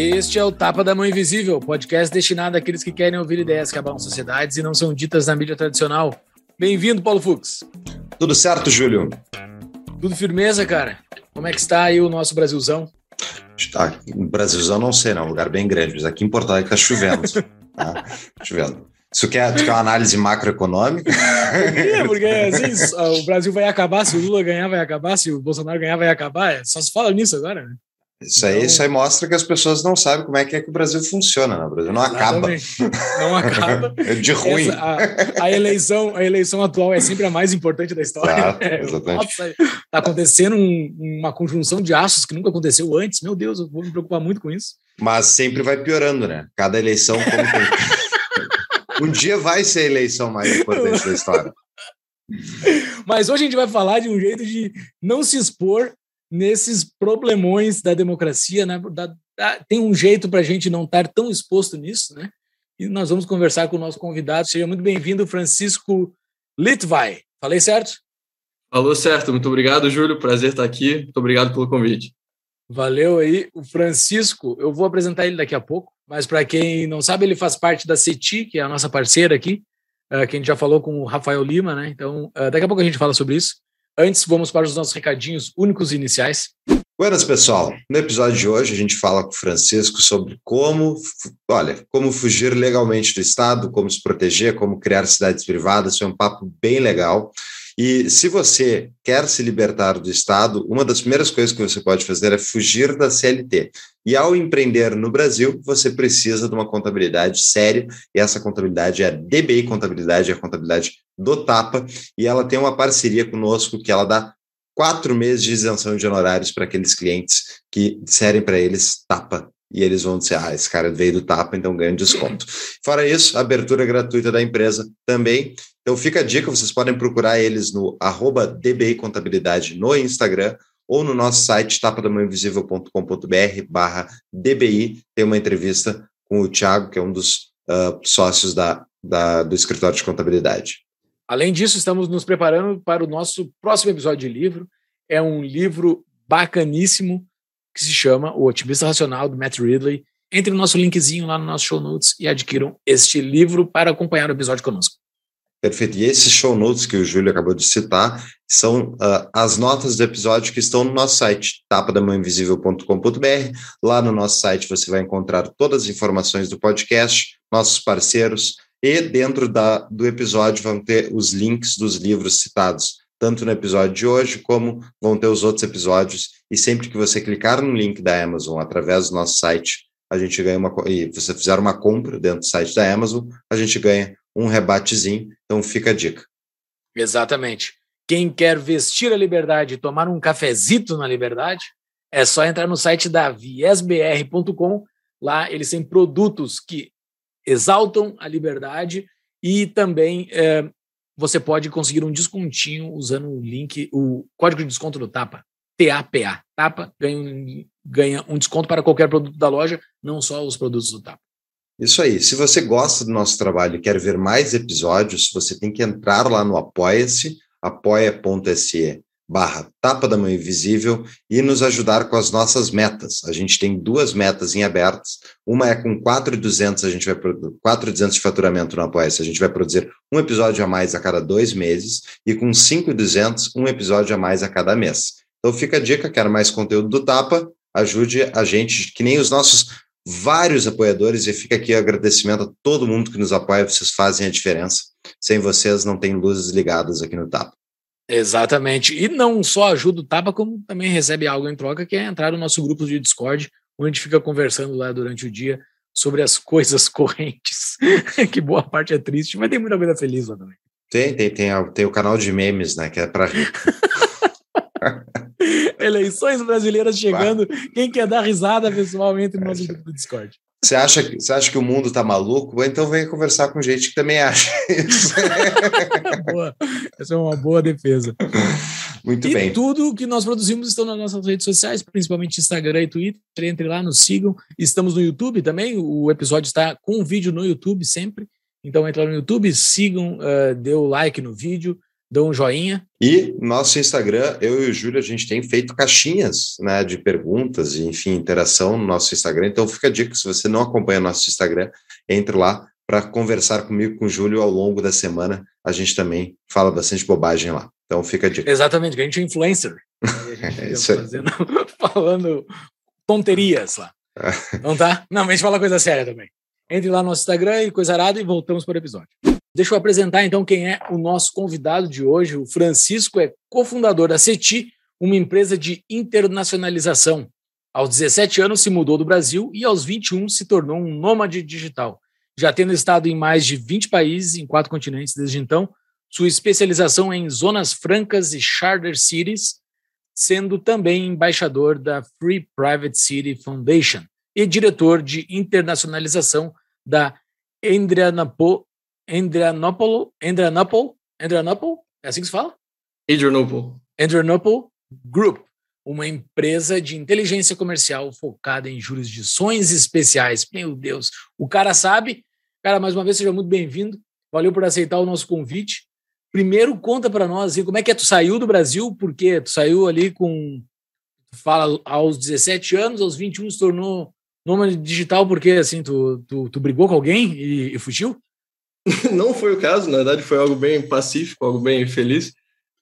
Este é o Tapa da Mão Invisível, podcast destinado àqueles que querem ouvir ideias que abalam sociedades e não são ditas na mídia tradicional. Bem-vindo, Paulo Fux. Tudo certo, Júlio? Tudo firmeza, cara? Como é que está aí o nosso Brasilzão? Está, Brasilzão não sei, não, um lugar bem grande, mas aqui em Porto Alegre está chovendo. tá? Chovendo. Isso quer, quer uma análise macroeconômica? Por Porque assim, o Brasil vai acabar, se o Lula ganhar, vai acabar, se o Bolsonaro ganhar, vai acabar. Só se fala nisso agora, né? Isso aí, isso aí mostra que as pessoas não sabem como é que é que o Brasil funciona. Né? O Brasil não exatamente. acaba. Não acaba. é de ruim. Essa, a, a, eleição, a eleição atual é sempre a mais importante da história. Tá, exatamente. Está acontecendo um, uma conjunção de aços que nunca aconteceu antes. Meu Deus, eu vou me preocupar muito com isso. Mas sempre vai piorando, né? Cada eleição como um dia vai ser a eleição mais importante da história. Mas hoje a gente vai falar de um jeito de não se expor nesses problemões da democracia, né? Da, da, tem um jeito para a gente não estar tão exposto nisso, né? E nós vamos conversar com o nosso convidado. Seja muito bem-vindo, Francisco Litvai. Falei certo? Falou certo. Muito obrigado, Júlio. Prazer estar aqui. Muito obrigado pelo convite. Valeu aí. O Francisco, eu vou apresentar ele daqui a pouco, mas para quem não sabe, ele faz parte da CETI, que é a nossa parceira aqui, uh, que a gente já falou com o Rafael Lima, né? Então, uh, daqui a pouco a gente fala sobre isso. Antes, vamos para os nossos recadinhos únicos iniciais. Buenas, pessoal. No episódio de hoje, a gente fala com o Francisco sobre como, olha, como fugir legalmente do Estado, como se proteger, como criar cidades privadas. Foi um papo bem legal. E se você quer se libertar do Estado, uma das primeiras coisas que você pode fazer é fugir da CLT. E ao empreender no Brasil, você precisa de uma contabilidade séria, e essa contabilidade é a DBI Contabilidade, é a contabilidade do Tapa, e ela tem uma parceria conosco que ela dá quatro meses de isenção de honorários para aqueles clientes que disserem para eles Tapa e eles vão dizer, ah, esse cara veio do Tapa, então ganha desconto. Fora isso, abertura gratuita da empresa também. Então fica a dica, vocês podem procurar eles no arroba DBI Contabilidade no Instagram ou no nosso site tapadamãoinvisível.com.br barra DBI. Tem uma entrevista com o Thiago, que é um dos uh, sócios da, da, do escritório de contabilidade. Além disso, estamos nos preparando para o nosso próximo episódio de livro. É um livro bacaníssimo que se chama O Otimista Racional, do Matt Ridley. Entre no nosso linkzinho lá no nosso show notes e adquiram este livro para acompanhar o episódio conosco. Perfeito. E esses show notes que o Júlio acabou de citar são uh, as notas do episódio que estão no nosso site, tapadamãoinvisível.com.br. Lá no nosso site você vai encontrar todas as informações do podcast, nossos parceiros, e dentro da, do episódio vão ter os links dos livros citados tanto no episódio de hoje, como vão ter os outros episódios. E sempre que você clicar no link da Amazon através do nosso site, a gente ganha uma. E você fizer uma compra dentro do site da Amazon, a gente ganha um rebatezinho. Então fica a dica. Exatamente. Quem quer vestir a liberdade e tomar um cafezito na liberdade, é só entrar no site da viesbr.com. Lá eles têm produtos que exaltam a liberdade e também é, você pode conseguir um descontinho usando o link, o código de desconto do Tapa, TAPA. Tapa ganha um, ganha um desconto para qualquer produto da loja, não só os produtos do Tapa. Isso aí. Se você gosta do nosso trabalho e quer ver mais episódios, você tem que entrar lá no Apoia-se, apoia.se barra Tapa da Mão Invisível e nos ajudar com as nossas metas. A gente tem duas metas em abertas. Uma é com 4,200, a gente vai 4,200 de faturamento no apoia a gente vai produzir um episódio a mais a cada dois meses e com 5,200, um episódio a mais a cada mês. Então fica a dica, quer mais conteúdo do Tapa, ajude a gente, que nem os nossos vários apoiadores, e fica aqui o agradecimento a todo mundo que nos apoia, vocês fazem a diferença. Sem vocês não tem luzes ligadas aqui no Tapa. Exatamente. E não só ajuda o Tapa, como também recebe algo em troca, que é entrar no nosso grupo de Discord, onde a gente fica conversando lá durante o dia sobre as coisas correntes, que boa parte é triste, mas tem muita coisa feliz lá também. Tem, tem, tem, tem o canal de memes, né, que é para rir. Eleições brasileiras chegando. Quem quer dar risada, pessoal, entre no nosso grupo do Discord. Você acha, você acha que o mundo está maluco? Então venha conversar com gente que também acha isso. boa. Essa é uma boa defesa. Muito e bem. tudo que nós produzimos estão nas nossas redes sociais, principalmente Instagram e Twitter. Entre lá, nos sigam. Estamos no YouTube também. O episódio está com vídeo no YouTube sempre. Então entre lá no YouTube, sigam, uh, dê o like no vídeo, dão um joinha. E nosso Instagram, eu e o Júlio, a gente tem feito caixinhas né, de perguntas e, enfim, interação no nosso Instagram. Então fica a dica, se você não acompanha nosso Instagram, entre lá para conversar comigo com o Júlio ao longo da semana. A gente também fala bastante bobagem lá. Então fica a dica. Exatamente, a gente é influencer. é isso aí. Fazendo, falando tonterias lá. Não tá? Não, mas a gente fala coisa séria também. Entre lá no nosso Instagram e coisa arada e voltamos para o episódio. Deixa eu apresentar então quem é o nosso convidado de hoje. O Francisco é cofundador da CETI, uma empresa de internacionalização. Aos 17 anos se mudou do Brasil e aos 21 se tornou um nômade digital. Já tendo estado em mais de 20 países em quatro continentes desde então, sua especialização é em zonas francas e charter cities, sendo também embaixador da Free Private City Foundation e diretor de internacionalização da Adrianople, Adrianople, Adrianople, Adrianople, é assim que se fala? Adrianople. Adrianople Group, uma empresa de inteligência comercial focada em jurisdições especiais. Meu Deus, o cara sabe. Cara, mais uma vez, seja muito bem-vindo. Valeu por aceitar o nosso convite. Primeiro, conta para nós assim, como é que é, tu saiu do Brasil, porque tu saiu ali com, fala, aos 17 anos, aos 21 se tornou nômade digital porque, assim, tu, tu, tu brigou com alguém e, e, fugiu? Não foi o caso, na verdade foi algo bem pacífico, algo bem feliz.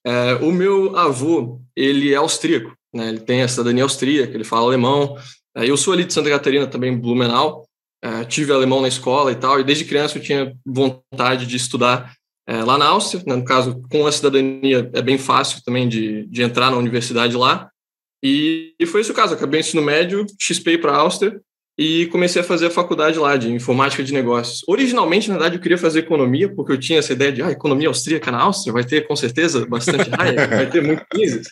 É, o meu avô, ele é austríaco, né? ele tem a cidadania austríaca, ele fala alemão. É, eu sou ali de Santa Catarina, também Blumenau, é, tive alemão na escola e tal, e desde criança eu tinha vontade de estudar é, lá na Áustria, né? no caso, com a cidadania é bem fácil também de, de entrar na universidade lá, e, e foi esse o caso, acabei o ensino médio, XP para a Áustria, e comecei a fazer a faculdade lá de informática de negócios. Originalmente, na verdade, eu queria fazer economia, porque eu tinha essa ideia de ah, economia austríaca na Áustria, vai ter com certeza bastante raia, vai ter muito business.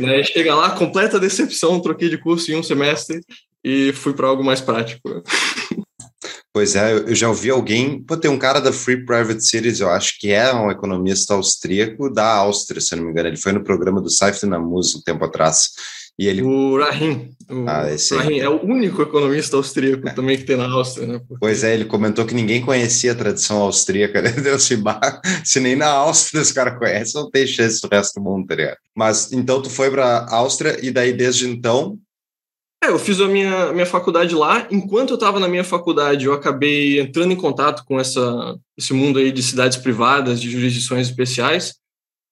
né? Chega lá, completa decepção, troquei de curso em um semestre e fui para algo mais prático. Pois é, eu já ouvi alguém. Pô, tem um cara da Free Private Cities, eu acho que é um economista austríaco da Áustria, se não me engano. Ele foi no programa do Saif Namuz um tempo atrás. E ele... O Rahim. O ah, Rahim é o único economista austríaco é. também que tem na Áustria, né? Porque... Pois é, ele comentou que ninguém conhecia a tradição austríaca, né? Deus se, se nem na Áustria os caras conhecem, não tem chance do resto do mundo, tá ligado? Mas então tu foi para Áustria e daí desde então é, eu fiz a minha, minha faculdade lá. Enquanto eu estava na minha faculdade, eu acabei entrando em contato com essa, esse mundo aí de cidades privadas, de jurisdições especiais.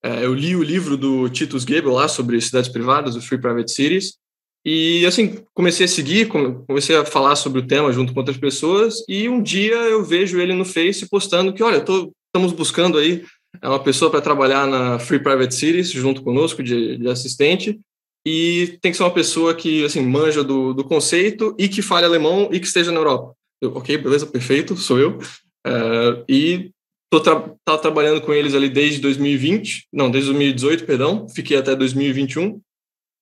É, eu li o livro do Titus Gebel lá sobre cidades privadas, o Free Private Cities, e assim, comecei a seguir, comecei a falar sobre o tema junto com outras pessoas, e um dia eu vejo ele no Face postando que, olha, tô, estamos buscando aí é uma pessoa para trabalhar na Free Private Cities junto conosco de, de, assistente, e tem que ser uma pessoa que, assim, manja do, do conceito e que fale alemão e que esteja na Europa. Eu, ok, beleza, perfeito, sou eu. Uh, e Tô tra trabalhando com eles ali desde 2020, não, desde 2018, perdão, fiquei até 2021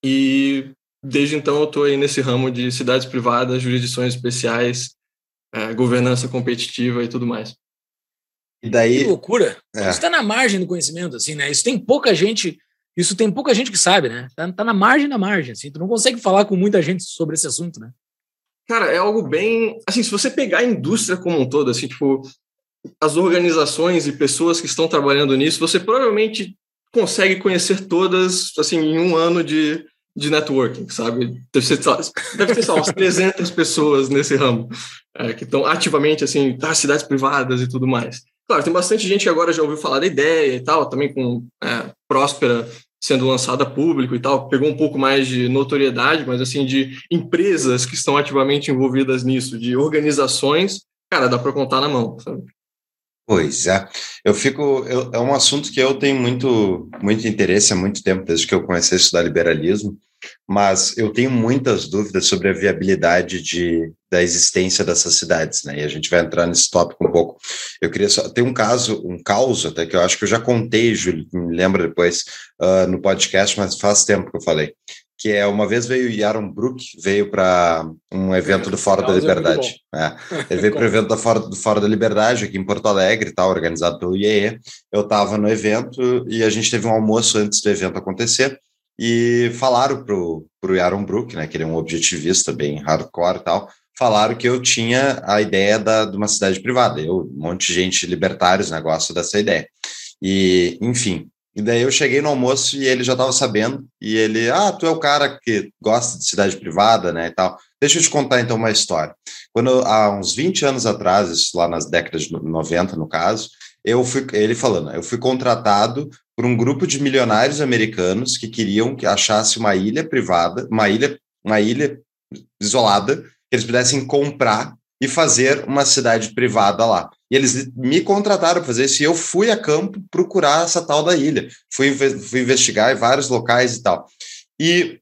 e desde então eu estou aí nesse ramo de cidades privadas, jurisdições especiais, é, governança competitiva e tudo mais. E daí que loucura! É. Isso está na margem do conhecimento, assim, né? Isso tem pouca gente, isso tem pouca gente que sabe, né? Tá, tá na margem da margem, assim. Tu não consegue falar com muita gente sobre esse assunto, né? Cara, é algo bem. Assim, se você pegar a indústria como um todo, assim, tipo, as organizações e pessoas que estão trabalhando nisso, você provavelmente consegue conhecer todas assim em um ano de, de networking, sabe? Deve, ser, deve ter só umas 300 pessoas nesse ramo é, que estão ativamente assim, das cidades privadas e tudo mais. Claro, tem bastante gente que agora já ouviu falar da ideia e tal, também com é, Próspera sendo lançada a público e tal, pegou um pouco mais de notoriedade, mas assim, de empresas que estão ativamente envolvidas nisso, de organizações, cara, dá para contar na mão, sabe? Pois é, eu fico. Eu, é um assunto que eu tenho muito, muito interesse há muito tempo, desde que eu comecei a estudar liberalismo, mas eu tenho muitas dúvidas sobre a viabilidade de, da existência dessas cidades, né? E a gente vai entrar nesse tópico um pouco. Eu queria só. Tem um caso, um caos até que eu acho que eu já contei, Júlio, me lembra depois uh, no podcast, mas faz tempo que eu falei que é uma vez veio o Yaron Brook, veio para um evento do Fora da é Liberdade. É, ele veio para o evento do Fora, do Fora da Liberdade, aqui em Porto Alegre, tá, organizado pelo IEE. Eu estava no evento e a gente teve um almoço antes do evento acontecer e falaram para o Yaron Brook, né, que ele é um objetivista bem hardcore e tal, falaram que eu tinha a ideia da, de uma cidade privada. Eu, um monte de gente libertários, né, gosta dessa ideia. E, enfim, E daí eu cheguei no almoço e ele já estava sabendo. E ele, ah, tu é o cara que gosta de cidade privada, né, e tal. Deixa eu te contar então uma história. Quando há uns 20 anos atrás, isso lá nas décadas de 90, no caso, eu fui, ele falando, eu fui contratado por um grupo de milionários americanos que queriam que achasse uma ilha privada, uma ilha, uma ilha isolada, que eles pudessem comprar e fazer uma cidade privada lá. E eles me contrataram para fazer isso e eu fui a campo procurar essa tal da ilha. Fui, fui investigar em vários locais e tal. E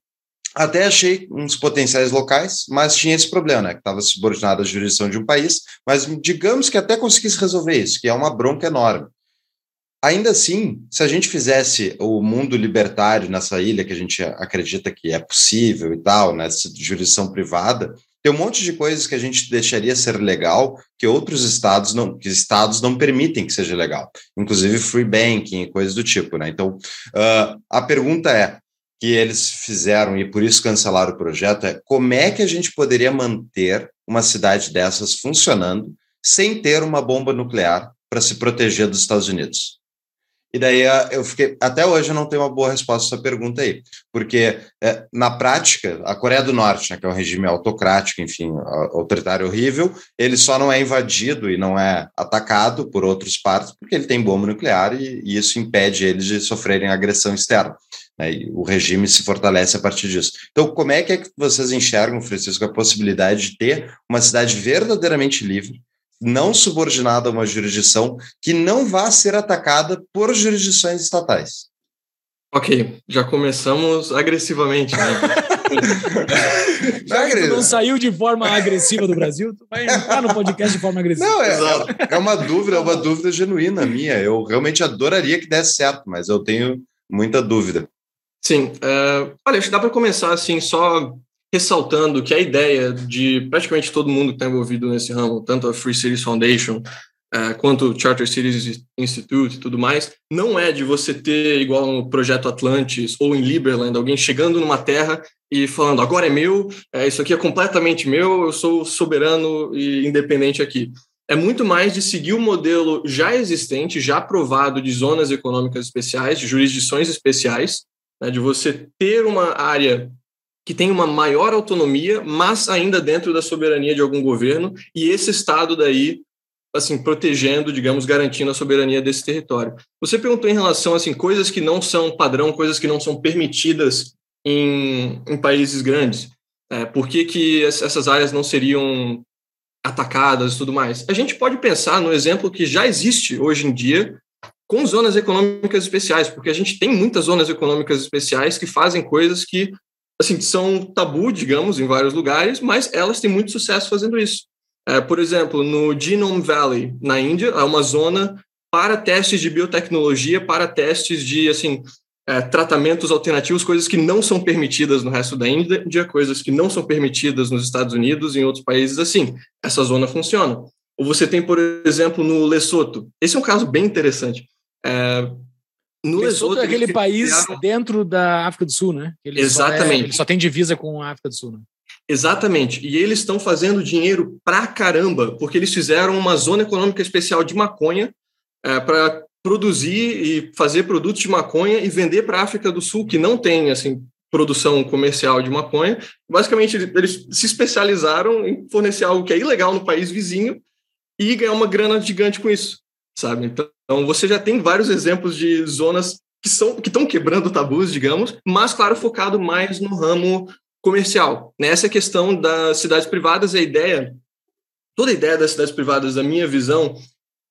até achei uns potenciais locais, mas tinha esse problema, né? Que estava subordinado à jurisdição de um país, mas digamos que até conseguisse resolver isso, que é uma bronca enorme. Ainda assim, se a gente fizesse o mundo libertário nessa ilha, que a gente acredita que é possível e tal, né, jurisdição privada, tem um monte de coisas que a gente deixaria ser legal que outros estados não, que estados não permitem que seja legal, inclusive free banking e coisas do tipo, né? Então, uh, a pergunta é que eles fizeram e por isso cancelaram o projeto é como é que a gente poderia manter uma cidade dessas funcionando sem ter uma bomba nuclear para se proteger dos Estados Unidos? E daí ah, eu fiquei, até hoje eu não tenho uma boa resposta a essa pergunta aí, porque é, na prática, a Coreia do Norte, né, que é um regime autocrático, enfim, autoritário horrível, ele só não é invadido e não é atacado por outros partes porque ele tem bomba nuclear e, e isso impede eles de sofrerem agressão externa. Né, e o regime se fortalece a partir disso. Então, como é que, é que vocês enxergam, Francisco, a possibilidade de ter uma cidade verdadeiramente livre, não subordinada a uma jurisdição que não vá ser atacada por jurisdições estatais. Ok, já começamos agressivamente. Né? já que não saiu de forma agressiva do Brasil, tu vai entrar no podcast de forma agressiva. Não, é, é uma dúvida, é uma dúvida genuína minha. Eu realmente adoraria que desse certo, mas eu tenho muita dúvida. Sim, uh, olha, acho que dá para começar assim, só ressaltando que a ideia de praticamente todo mundo que está envolvido nesse ramo, tanto a Free Cities Foundation uh, quanto o Charter Cities Institute e tudo mais, não é de você ter, igual no Projeto Atlantis ou em Liberland, alguém chegando numa terra e falando, agora é meu, é, isso aqui é completamente meu, eu sou soberano e independente aqui. É muito mais de seguir o modelo já existente, já aprovado de zonas econômicas especiais, de jurisdições especiais, né, de você ter uma área que tem uma maior autonomia, mas ainda dentro da soberania de algum governo, e esse Estado daí, assim, protegendo, digamos, garantindo a soberania desse território. Você perguntou em relação, assim, coisas que não são padrão, coisas que não são permitidas em, em países grandes. É, por que, que essas áreas não seriam atacadas e tudo mais? A gente pode pensar no exemplo que já existe hoje em dia com zonas econômicas especiais, porque a gente tem muitas zonas econômicas especiais que fazem coisas que assim, são tabu, digamos, em vários lugares, mas elas têm muito sucesso fazendo isso. É, por exemplo, no Genome Valley, na Índia, é uma zona para testes de biotecnologia, para testes de, assim, é, tratamentos alternativos, coisas que não são permitidas no resto da Índia, coisas que não são permitidas nos Estados Unidos e em outros países assim. Essa zona funciona. Ou você tem, por exemplo, no Lesoto. Esse é um caso bem interessante. É, no Lesoto é aquele país criaram... dentro da África do Sul, né? Ele Exatamente. Só, é, ele só tem divisa com a África do Sul, né? Exatamente. E eles estão fazendo dinheiro pra caramba, porque eles fizeram uma zona econômica especial de maconha é, para produzir e fazer produtos de maconha e vender para a África do Sul, que não tem assim produção comercial de maconha. Basicamente, eles se especializaram em fornecer algo que é ilegal no país vizinho e ganhar uma grana gigante com isso, sabe? Então, então, você já tem vários exemplos de zonas que são que estão quebrando tabus, digamos, mas claro, focado mais no ramo comercial. Nessa questão das cidades privadas, a ideia, toda a ideia das cidades privadas, da minha visão,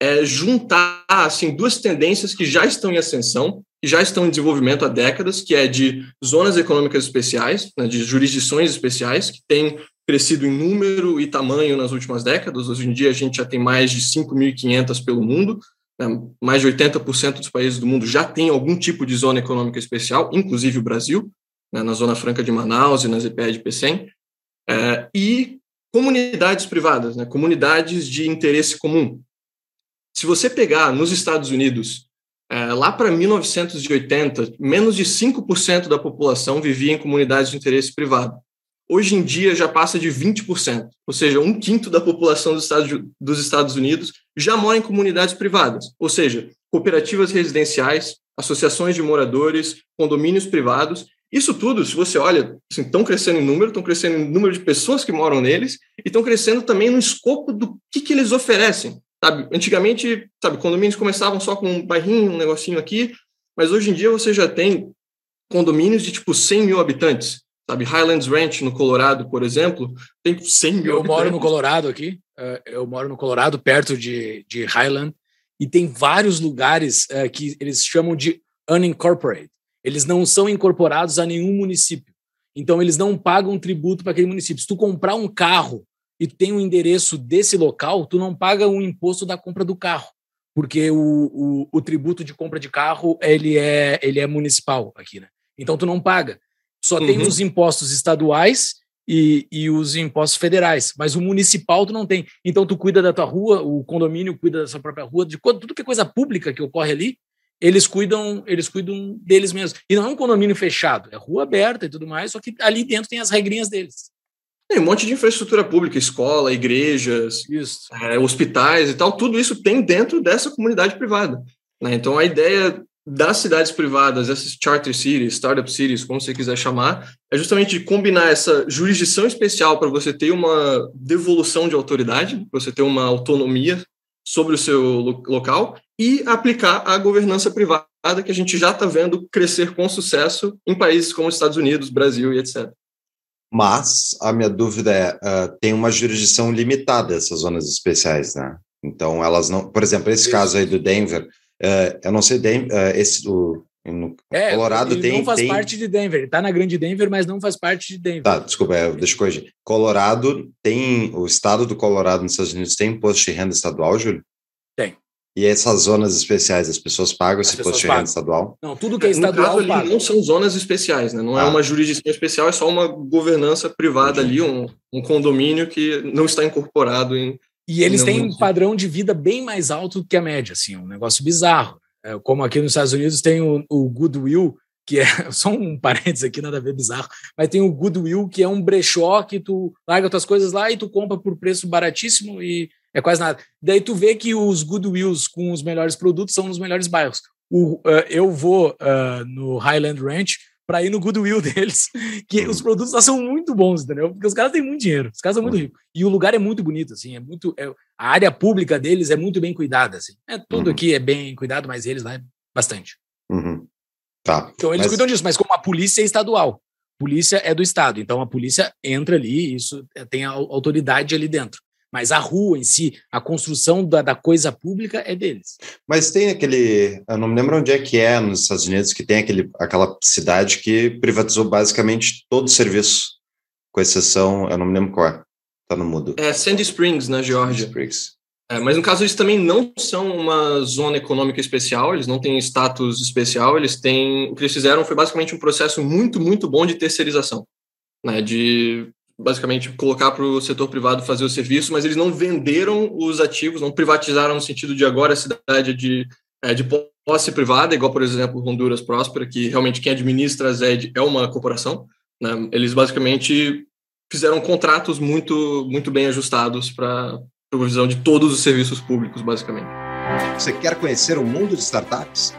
é juntar assim duas tendências que já estão em ascensão, que já estão em desenvolvimento há décadas, que é de zonas econômicas especiais, né, de jurisdições especiais, que têm crescido em número e tamanho nas últimas décadas. Hoje em dia a gente já tem mais de 5.500 pelo mundo, né, mais de 80% dos países do mundo já tem algum tipo de zona econômica especial, inclusive o Brasil, né, na Zona Franca de Manaus e nas EPE de PECEM, é, e comunidades privadas, né, comunidades de interesse comum. Se você pegar nos Estados Unidos, é, lá para 1980, menos de 5% da população vivia em comunidades de interesse privado hoje em dia já passa de 20%, ou seja, um quinto da população dos Estados, dos Estados Unidos já mora em comunidades privadas, ou seja, cooperativas residenciais, associações de moradores, condomínios privados. Isso tudo, se você olha, estão assim, crescendo em número, estão crescendo em número de pessoas que moram neles e estão crescendo também no escopo do que, que eles oferecem. Sabe? Antigamente, sabe, condomínios começavam só com um bairrinho, um negocinho aqui, mas hoje em dia você já tem condomínios de tipo 100 mil habitantes. Sabe, Highlands Ranch, no Colorado, por exemplo, tem 100 mil Eu moro no Colorado aqui, eh, eu moro no Colorado, perto de, de Highland, e tem vários lugares uh, que eles chamam de unincorporated. Eles não são incorporados a nenhum município. Então, eles não pagam tributo para aquele município. Se tu comprar um carro e tem um endereço desse local, tu não paga o imposto da compra do carro, porque o, o, o tributo de compra de carro ele é, ele é municipal aqui, né? Então, tu não paga. Só uhum. tem os impostos estaduais e, e, os impostos federais, mas o municipal tu não tem. Então tu cuida da tua rua, o condomínio cuida da sua própria rua, de tudo que é coisa pública que ocorre ali, eles cuidam, eles cuidam deles mesmos. E não é um condomínio fechado, é rua aberta e tudo mais, só que ali dentro tem as regrinhas deles. Tem um monte de infraestrutura pública, escola, igrejas, é, hospitais e tal, tudo isso tem dentro dessa comunidade privada. Né? Então a ideia das cidades privadas, essas charter cities, startup cities, como você quiser chamar, é justamente combinar essa jurisdição especial para você ter uma devolução de autoridade, você ter uma autonomia sobre o seu local e aplicar a governança privada que a gente já está vendo crescer com sucesso em países como Estados Unidos, Brasil e etc. Mas a minha dúvida é, uh, tem uma jurisdição limitada essas zonas especiais, né? Então elas não, por exemplo, esse Isso. caso aí do Denver, Uh, eu não sei, uh, esse do no é, Colorado ele tem. não faz tem... parte de Denver. Ele está na Grande Denver, mas não faz parte de Denver. Tá, desculpa, é, deixa eu corrigir. Colorado tem. O estado do Colorado nos Estados Unidos tem imposto de renda estadual, Júlio? Tem. E essas zonas especiais, as pessoas pagam as esse imposto de renda estadual? Não, tudo que é estadual. No caso, ali, não são zonas especiais, né? Não é ah. é uma jurisdição especial, é só uma governança privada Entendi. ali, um, um condomínio que não está incorporado em, e eles têm um padrão de vida bem mais alto que a média, assim, um negócio bizarro. É, como aqui nos Estados Unidos tem o, o Goodwill, que é só um parênteses aqui, nada a ver bizarro, mas tem o Goodwill, que é um brechó que tu larga tuas coisas lá e tu compra por preço baratíssimo e é quase nada. Daí tu vê que os Goodwills com os melhores produtos são nos melhores bairros. O, uh, eu vou uh, no Highland Ranch para ir no Goodwill deles, que os produtos lá são muito bons, entendeu? Porque os caras têm muito dinheiro, os caras são muito ricos. E o lugar é muito bonito, assim, é muito. É, a área pública deles é muito bem cuidada, assim. É, tudo uhum. aqui é bem cuidado, mas eles lá é bastante. Uhum. Tá. Então eles mas... cuidam disso, mas como a polícia é estadual, polícia é do estado, então a polícia entra ali, isso é, tem a autoridade ali dentro. Mas a rua em si, a construção da, da, coisa pública é deles. Mas tem aquele. Eu não me lembro onde é que é nos Estados Unidos, que tem aquele, aquela cidade que privatizou basicamente todo o serviço, com exceção. Eu não me lembro qual é. Tá no mudo. É Sandy Springs, na Geórgia. Springs. É, mas no caso, eles também não são uma zona econômica especial, eles não têm status especial, eles têm. O que eles fizeram foi basicamente um processo muito, muito bom de terceirização. Né, de basicamente colocar para o setor privado fazer o serviço, mas eles não venderam os ativos, não privatizaram no sentido de agora a cidade é de, é, de posse privada, igual, por exemplo, Honduras Próspera, que realmente quem administra a ZED é uma corporação. Né? Eles basicamente fizeram contratos muito, muito bem ajustados para provisão de todos os serviços públicos, basicamente. Você quer conhecer o mundo de startups?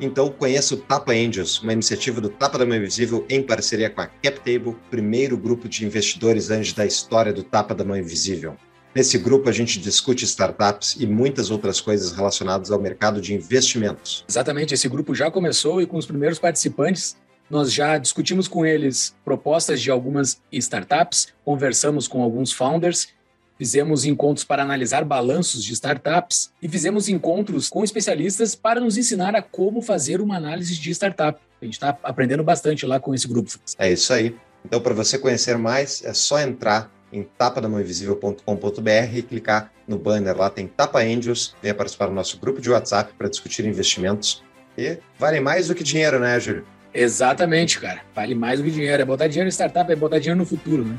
Então conheça o Tapa Angels, uma iniciativa do Tapa da Mão Invisível em parceria com a CapTable, primeiro grupo de investidores anjos da história do Tapa da Mão Invisível. Nesse grupo a gente discute startups e muitas outras coisas relacionadas ao mercado de investimentos. Exatamente, esse grupo já começou e com os primeiros participantes nós já discutimos com eles propostas de algumas startups, conversamos com alguns founders Fizemos encontros para analisar balanços de startups e fizemos encontros com especialistas para nos ensinar a como fazer uma análise de startup. A gente está aprendendo bastante lá com esse grupo. É isso aí. Então, para você conhecer mais, é só entrar em tapadamãoinvisível.com.br e clicar no banner lá, tem Tapa Angels, venha participar do nosso grupo de WhatsApp para discutir investimentos. E vale mais do que dinheiro, né, Júlio? Exatamente, cara. Vale mais do que dinheiro. É botar dinheiro em startup, é botar dinheiro no futuro, né?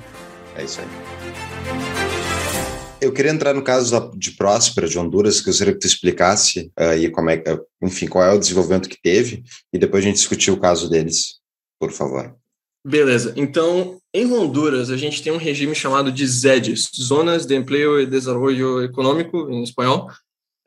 É isso aí. Eu queria entrar no caso de Próspera, de Honduras, que eu gostaria que tu explicasse uh, e como é, uh, enfim, qual é o desenvolvimento que teve, e depois a gente discutir o caso deles, por favor. Beleza. Então, em Honduras, a gente tem um regime chamado de ZEDs, Zonas de Empleo e Desenvolvimento Econômico, em espanhol,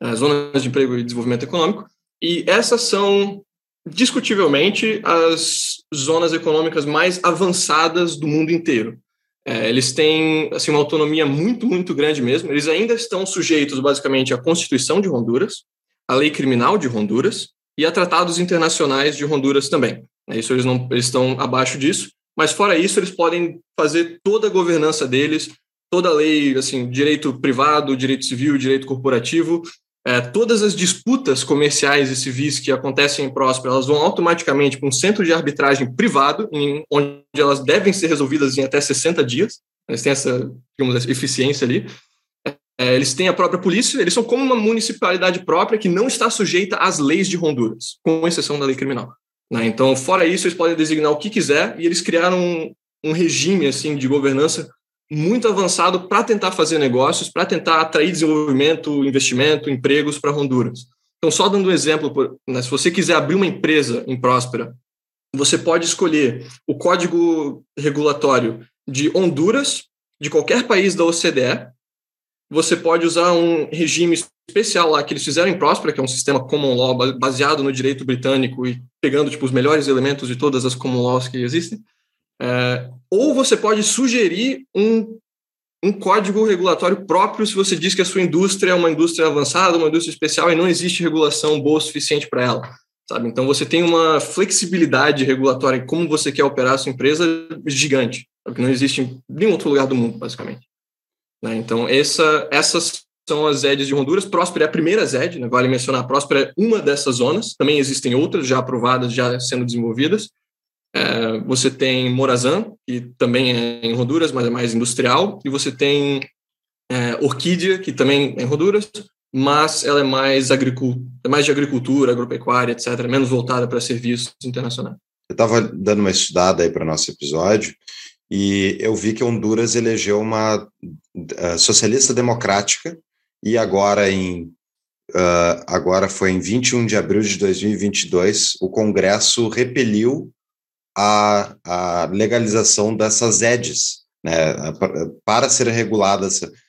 uh, Zonas de Emprego e Desenvolvimento Econômico, e essas são discutivelmente, as zonas econômicas mais avançadas do mundo inteiro. É, eles têm assim, uma autonomia muito, muito grande mesmo. Eles ainda estão sujeitos, basicamente, à Constituição de Honduras, à lei criminal de Honduras e a tratados internacionais de Honduras também. É, isso eles não eles estão abaixo disso, mas fora isso, eles podem fazer toda a governança deles, toda a lei, assim, direito privado, direito civil, direito corporativo, é, todas as disputas comerciais e civis que acontecem em Próspera, elas vão automaticamente para um centro de arbitragem privado, em, onde elas devem ser resolvidas em até 60 dias. Eles têm essa, digamos, eficiência ali. É, eles têm a própria polícia, eles são como uma municipalidade própria que não está sujeita às leis de Honduras, com exceção da lei criminal. Né? Então, fora isso, eles podem designar o que quiser e eles criaram um, um regime assim de governança muito avançado para tentar fazer negócios, para tentar atrair desenvolvimento, investimento, empregos para Honduras. Então, só dando um exemplo, né, se você quiser abrir uma empresa em Próspera, você pode escolher o código regulatório de Honduras, de qualquer país da OCDE. Você pode usar um regime especial lá que eles fizeram em Próspera, que é um sistema common law baseado no direito britânico e pegando tipo, os melhores elementos de todas as common laws que existem. É, ou você pode sugerir um, um código regulatório próprio se você diz que a sua indústria é uma indústria avançada, uma indústria especial e não existe regulação boa o suficiente para ela. Sabe? Então você tem uma flexibilidade regulatória em como você quer operar a sua empresa gigante, que não existe em nenhum outro lugar do mundo, basicamente. Né? Então essa, essas são as ZEDs de Honduras. Próspera é a primeira ZED, né? vale mencionar, Próspera é uma dessas zonas, também existem outras já aprovadas, já sendo desenvolvidas. É, você tem Morazan, que também é em Honduras, mas é mais industrial, e você tem é, Orquídea, que também é em Honduras, mas ela é mais, agricultura, é mais de agricultura, agropecuária, etc., menos voltada para serviços internacionais. Eu estava dando uma estudada aí para nosso episódio e eu vi que Honduras elegeu uma uh, socialista democrática e agora em uh, agora foi em 21 de abril de 2022 o Congresso repeliu a, a legalização dessas EDs, né, para ser regulada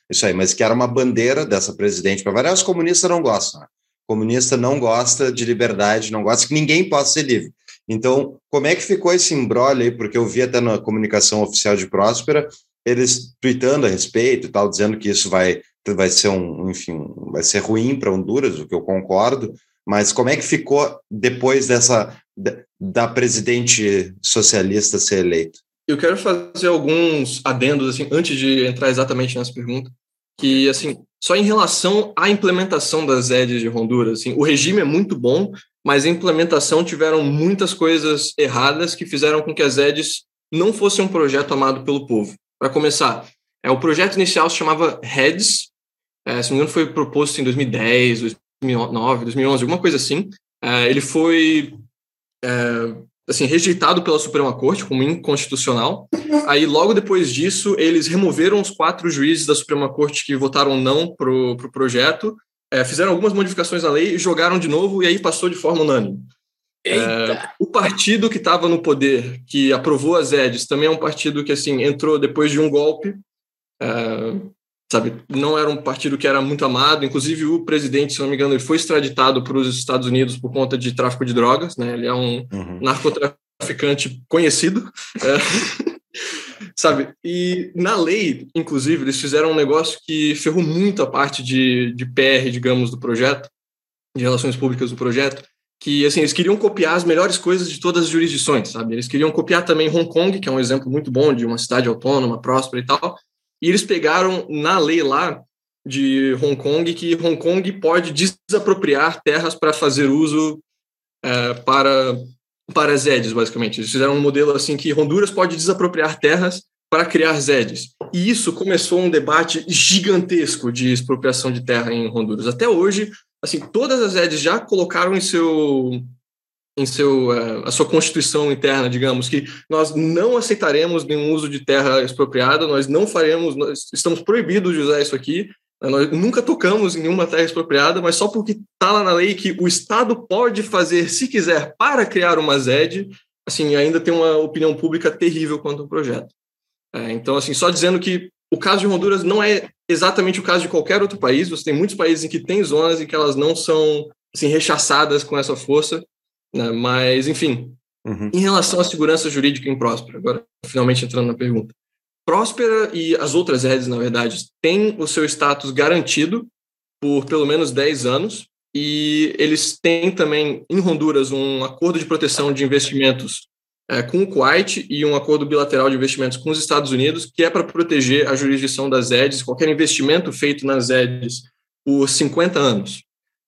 isso aí, mas que era uma bandeira dessa presidente, para variar, os comunistas não gostam. Né? Comunista não gosta de liberdade, não gosta que ninguém possa ser livre. Então, como é que ficou esse embrolho aí? Porque eu vi até na comunicação oficial de Próspera, eles tweetando a respeito e tal, dizendo que isso vai, vai ser um, enfim, vai ser ruim para Honduras, o que eu concordo, mas como é que ficou depois dessa da presidente socialista ser eleita? Eu quero fazer alguns adendos assim antes de entrar exatamente nessa pergunta, que assim só em relação à implementação das EDs de Honduras, assim, o regime é muito bom, mas a implementação tiveram muitas coisas erradas que fizeram com que as EDs não fossem um projeto amado pelo povo. Para começar, é, o projeto inicial se chamava HEADS, é, se não me engano foi proposto em 2010, 2009, 2011, alguma coisa assim. É, ele foi é, assim, rejeitado pela Suprema Corte como inconstitucional. Aí, logo depois disso, eles removeram os quatro juízes da Suprema Corte que votaram não para o pro projeto, é, fizeram algumas modificações na lei e jogaram de novo, e aí passou de forma unânime. É, o partido que estava no poder, que aprovou as EDs, também é um partido que assim entrou depois de um golpe. É, sabe, não era um partido que era muito amado, inclusive o presidente, se não me engano, ele foi extraditado para os Estados Unidos por conta de tráfico de drogas, né? Ele é um uhum. narcotraficante conhecido, é, sabe? E na lei, inclusive, eles fizeram um negócio que ferrou muito a parte de, de PR, digamos, do projeto, de relações públicas do projeto, que assim eles queriam copiar as melhores coisas de todas as jurisdições, sabe? Eles queriam copiar também Hong Kong, que é um exemplo muito bom de uma cidade autônoma, próspera e tal, e eles pegaram na lei lá de Hong Kong que Hong Kong pode desapropriar terras para fazer uso é, para para as EDs, basicamente. Eles fizeram um modelo assim que Honduras pode desapropriar terras para criar ZEDs. E isso começou um debate gigantesco de expropriação de terra em Honduras. Até hoje, assim, todas as ZEDs já colocaram em seu em seu, uh, a sua constituição interna, digamos, que nós não aceitaremos nenhum uso de terra expropriada, nós não faremos, nós estamos proibidos de usar isso aqui, né, nós nunca tocamos em nenhuma terra expropriada, mas só porque está lá na lei que o Estado pode fazer, se quiser, para criar uma ZED, assim, ainda tem uma opinião pública terrível quanto ao projeto. É, então, assim, só dizendo que o caso de Honduras não é exatamente o caso de qualquer outro país, você tem muitos países em que tem zonas em que elas não são assim, rechaçadas com essa força, Né? Mas, enfim, uhum. em relação à segurança jurídica em Próspera, agora finalmente entrando na pergunta. Próspera e as outras redes, na verdade, têm o seu status garantido por pelo menos 10 anos e eles têm também em Honduras um acordo de proteção de investimentos é, com o Kuwait e um acordo bilateral de investimentos com os Estados Unidos, que é para proteger a jurisdição das EDs, qualquer investimento feito nas EDs por 50 anos.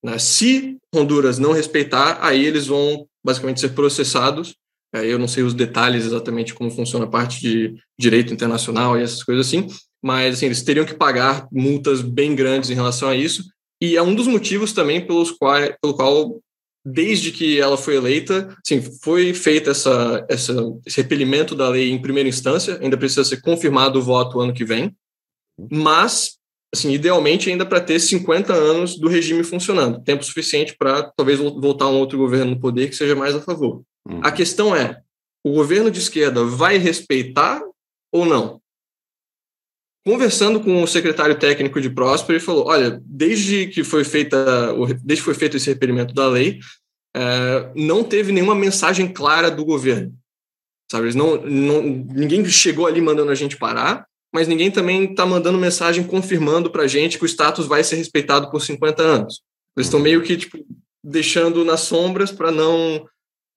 Né? Se Honduras não respeitar, aí eles vão basicamente ser processados. É, eu não sei os detalhes exatamente como funciona a parte de direito internacional e essas coisas assim, mas assim, eles teriam que pagar multas bem grandes em relação a isso. E é um dos motivos também pelos qual, pelo qual desde que ela foi eleita, sim, foi feita essa, essa, esse repelimento da lei em primeira instância, ainda precisa ser confirmado o voto ano que vem, mas, assim, idealmente ainda para ter 50 anos do regime funcionando, tempo suficiente para talvez voltar um outro governo no poder que seja mais a favor. Uhum. A questão é, o governo de esquerda vai respeitar ou não? Conversando com o secretário técnico de Próspero, ele falou: olha, desde que foi feita, desde que foi feito esse requerimento da lei, é, não teve nenhuma mensagem clara do governo. Sabe, não, não, ninguém chegou ali mandando a gente parar, mas ninguém também está mandando mensagem confirmando para a gente que o status vai ser respeitado por 50 anos. Eles estão meio que tipo, deixando nas sombras para não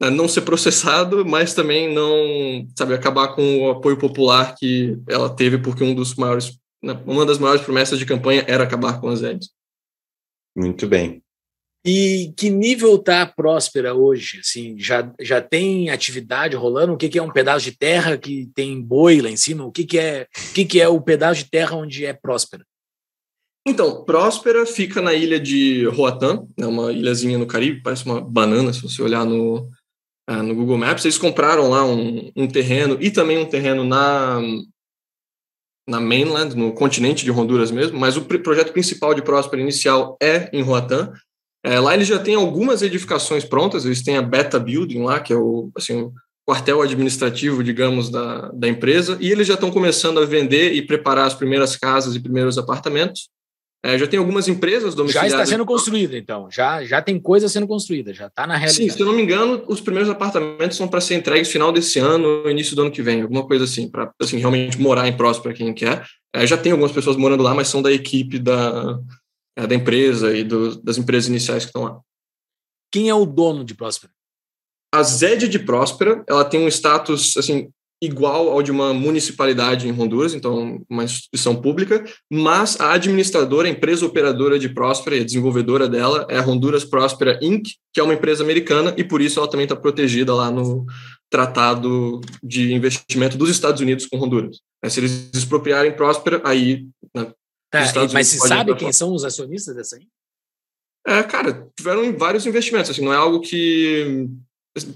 né, não ser processado, mas também não, sabe, acabar com o apoio popular que ela teve, porque um dos maiores, né, uma das maiores promessas de campanha era acabar com as EDs. Muito bem. E que nível está próspera hoje? Assim, já, já tem atividade rolando? O que, que é um pedaço de terra que tem boi lá em cima? O que, que é o que, que é o pedaço de terra onde é próspera? Então, Próspera fica na ilha de Roatán, é uma ilhazinha no Caribe, parece uma banana, se você olhar no, uh, no Google Maps. Eles compraram lá um, um, terreno e também um terreno na, na mainland, no continente de Honduras mesmo, mas o projeto principal de Próspera inicial é em Roatán. É, lá eles já têm algumas edificações prontas, eles têm a Beta Building lá, que é o, assim, o quartel administrativo, digamos, da, da empresa, e eles já estão começando a vender e preparar as primeiras casas e primeiros apartamentos. É, já tem algumas empresas domiciliadas. Já está sendo construída, então. Já, já tem coisa sendo construída, já está na realidade. Sim, se eu não me engano, os primeiros apartamentos são para ser entregues final desse ano, início do ano que vem, alguma coisa assim, para assim, realmente morar em Próspera quem quer. É, já tem algumas pessoas morando lá, mas são da equipe da, é, da empresa e do, das empresas iniciais que estão lá. Quem é o dono de Próspera? A Zed de Próspera, ela tem um status assim igual ao de uma municipalidade em Honduras, então uma instituição pública, mas a administradora, a empresa operadora de Próspera e a desenvolvedora dela é a Honduras Próspera Inc., que é uma empresa americana e por isso ela também está protegida lá no Tratado de Investimento dos Estados Unidos com Honduras. Se eles expropriarem Próspera, aí... Né, tá, mas se sabe quem são os acionistas dessa aí? É, cara, tiveram vários investimentos, assim, não é algo que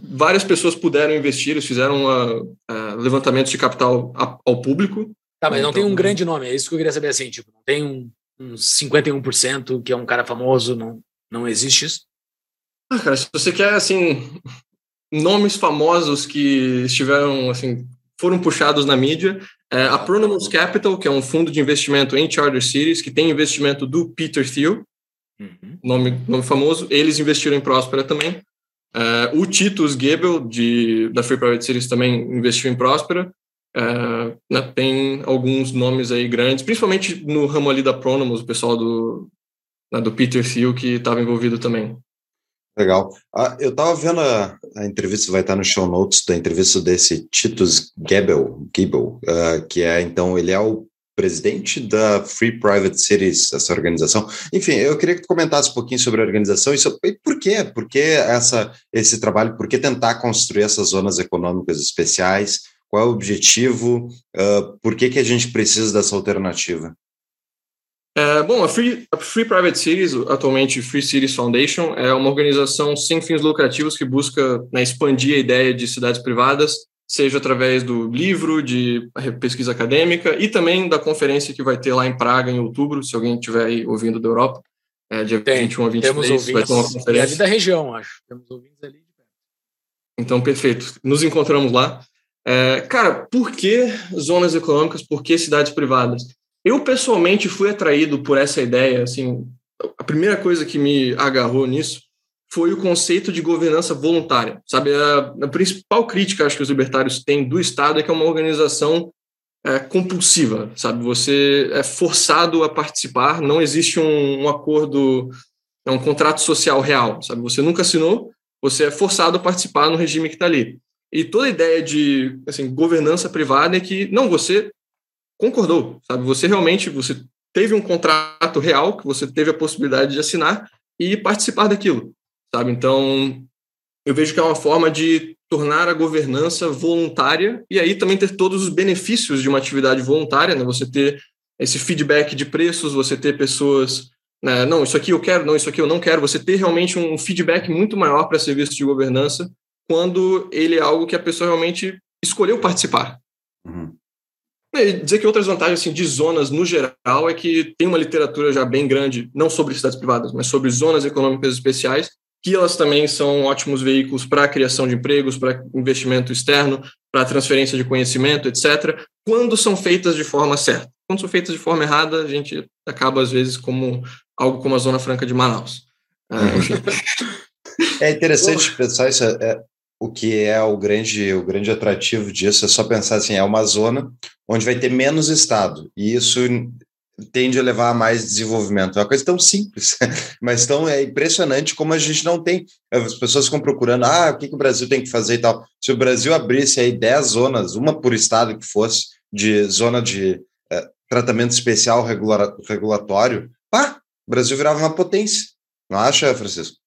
várias pessoas puderam investir, eles fizeram uh, uh, levantamentos de capital a, ao público. Tá, mas não então, tem um grande nome, é isso que eu queria saber assim, tipo, não tem um, um 51% que é um cara famoso, não, não existe isso? Ah, cara, se você quer, assim, nomes famosos que estiveram, assim, foram puxados na mídia, é, a Pronomos Capital, que é um fundo de investimento em Charter Cities, que tem investimento do Peter Thiel, uhum. nome, nome famoso, eles investiram em Próspera também. Uh, o Titus Gebel, de, da Free Private Cities, também investiu em Próspera. Uh, né, tem alguns nomes aí grandes, principalmente no ramo ali da Pronomos, o pessoal do, né, do Peter Thiel, que estava envolvido também. Legal. Ah, eu estava vendo a, a, entrevista, vai estar no show notes da entrevista desse Titus Gebel, Gebel uh, que é, então, ele é o presidente da Free Private Cities, essa organização. Enfim, eu queria que tu comentasse um pouquinho sobre a organização e, sobre, e por quê? Por que essa, esse trabalho? Por que tentar construir essas zonas econômicas especiais? Qual é o objetivo? Uh, por que, que a gente precisa dessa alternativa? É, bom, a Free, a Free Private Cities, atualmente Free Cities Foundation, é uma organização sem fins lucrativos que busca né, expandir a ideia de cidades privadas seja através do livro, de pesquisa acadêmica e também da conferência que vai ter lá em Praga em outubro, se alguém estiver aí ouvindo da Europa. É, dia Tem, 21 a 23 temos vai ter uma conferência. É ali da região, acho. Temos ouvintes ali. Então, perfeito. Nos encontramos lá. É, cara, por que zonas econômicas? Por que cidades privadas? Eu, pessoalmente, fui atraído por essa ideia. Assim, a primeira coisa que me agarrou nisso foi o conceito de governança voluntária. Sabe, a, a principal crítica acho que os libertários têm do Estado é que é uma organização é, compulsiva, sabe? Você é forçado a participar, não existe um, um acordo, é um contrato social real, sabe? Você nunca assinou, você é forçado a participar no regime que está ali. E toda a ideia de assim, governança privada é que não, você concordou, sabe? Você realmente você teve um contrato real que você teve a possibilidade de assinar e participar daquilo, sabe? Então, eu vejo que é uma forma de tornar a governança voluntária e aí também ter todos os benefícios de uma atividade voluntária, né? Você ter esse feedback de preços, você ter pessoas, né? não, isso aqui eu quero, não, isso aqui eu não quero, você ter realmente um feedback muito maior para serviço de governança quando ele é algo que a pessoa realmente escolheu participar. Uhum. E dizer que outras vantagens assim, de zonas no geral é que tem uma literatura já bem grande, não sobre cidades privadas, mas sobre zonas econômicas especiais, que elas também são ótimos veículos para a criação de empregos, para investimento externo, para transferência de conhecimento, etc., quando são feitas de forma certa. Quando são feitas de forma errada, a gente acaba, às vezes, como algo como a Zona Franca de Manaus. É, é interessante pensar isso. O que é o grande, o grande atrativo disso é só pensar assim, é uma zona onde vai ter menos Estado, e isso tende a levar a mais desenvolvimento. É uma coisa tão simples, mas tão é impressionante como a gente não tem. As pessoas ficam procurando, ah, o que, que o Brasil tem que fazer e tal. Se o Brasil abrisse aí 10 zonas, uma por estado que fosse, de zona de é, tratamento especial regula regulatório, pá, o Brasil virava uma potência. Não acha, Francisco?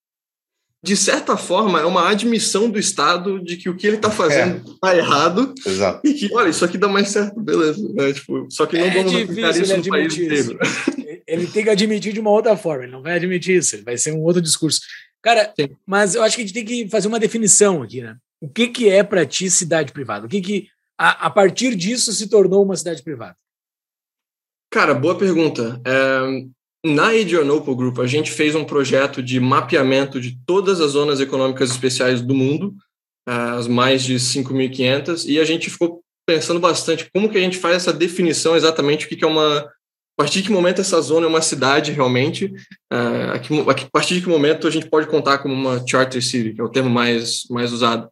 De certa forma, é uma admissão do Estado de que o que ele está fazendo está é. errado. Exato. E que, olha, isso aqui dá mais certo, beleza. Né? Tipo, só que não é vamos aplicar isso no país inteiro. Ele tem que admitir de uma outra forma, ele não vai admitir isso, ele vai ser um outro discurso. Cara, Sim. mas eu acho que a gente tem que fazer uma definição aqui, né? O que, que é para ti cidade privada? O que, que a, a, partir disso se tornou uma cidade privada? Cara, boa pergunta. É, na Adrianople Group, a gente fez um projeto de mapeamento de todas as zonas econômicas especiais do mundo, as mais de 5.500, e a gente ficou pensando bastante como que a gente faz essa definição exatamente o que é uma... A partir de que momento essa zona é uma cidade realmente? A partir de que momento a gente pode contar como uma charter city, que é o termo mais, mais usado?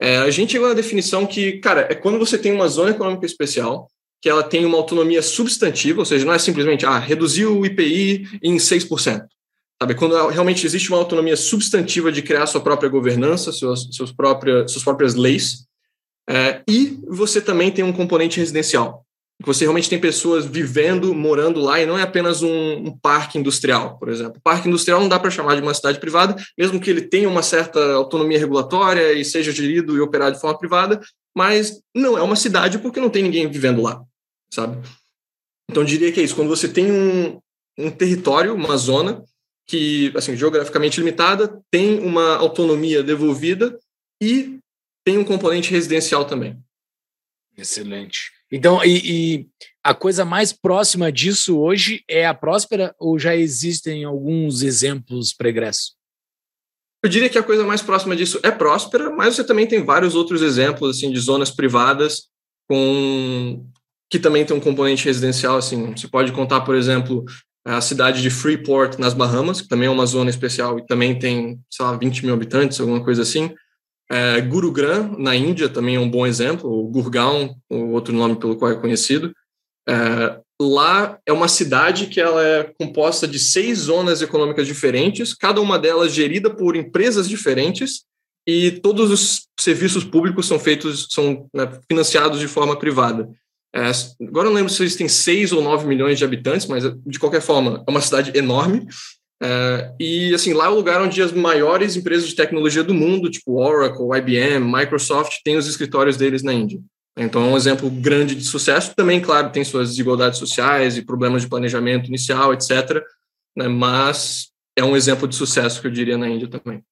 É, a gente chegou na definição que, cara, é quando você tem uma zona econômica especial que ela tem uma autonomia substantiva, ou seja, não é simplesmente ah, reduzir o IPI em 6%. Sabe? Quando realmente existe uma autonomia substantiva de criar sua própria governança, suas, suas, próprias, suas próprias leis, é, e você também tem um componente residencial. Você realmente tem pessoas vivendo, morando lá, e não é apenas um, um parque industrial, por exemplo. Parque industrial não dá para chamar de uma cidade privada, mesmo que ele tenha uma certa autonomia regulatória e seja gerido e operado de forma privada, mas não é uma cidade porque não tem ninguém vivendo lá sabe? Então, diria que é isso. Quando você tem um, um território, uma zona que, assim, geograficamente limitada, tem uma autonomia devolvida e tem um componente residencial também. Excelente. Então, e, e, a coisa mais próxima disso hoje é a Próspera ou já existem alguns exemplos pregressos? Eu diria que a coisa mais próxima disso é Próspera, mas você também tem vários outros exemplos assim de zonas privadas com que também tem um componente residencial, assim, você pode contar, por exemplo, a cidade de Freeport, nas Bahamas, que também é uma zona especial e também tem, sei lá, 20 mil habitantes, alguma coisa assim. É, Gurugram, na Índia, também é um bom exemplo, o Gurgaon, o outro nome pelo qual é conhecido. É, lá é uma cidade que ela é composta de seis zonas econômicas diferentes, cada uma delas gerida por empresas diferentes, e todos os serviços públicos são feitos, são né, financiados de forma privada. É, agora eu não lembro se eles têm 6 ou 9 milhões de habitantes, mas de qualquer forma é uma cidade enorme. É, e assim, lá é o lugar onde as maiores empresas de tecnologia do mundo, tipo Oracle, IBM, Microsoft, têm os escritórios deles na Índia. Então é um exemplo grande de sucesso. Também, claro, tem suas desigualdades sociais e problemas de planejamento inicial, etc. Né, mas é um exemplo de sucesso que eu diria na Índia também.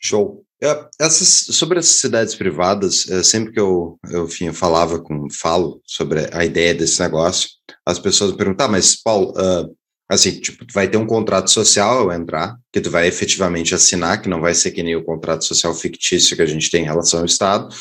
Show. É, essas, sobre as cidades privadas, é, sempre que eu, eu, enfim, falava com, falo sobre a ideia desse negócio, as pessoas me perguntam, ah, mas Paulo, uh, assim, tipo, tu vai ter um contrato social ao entrar, que tu vai efetivamente assinar, que não vai ser que nem o contrato social fictício que a gente tem em relação ao Estado,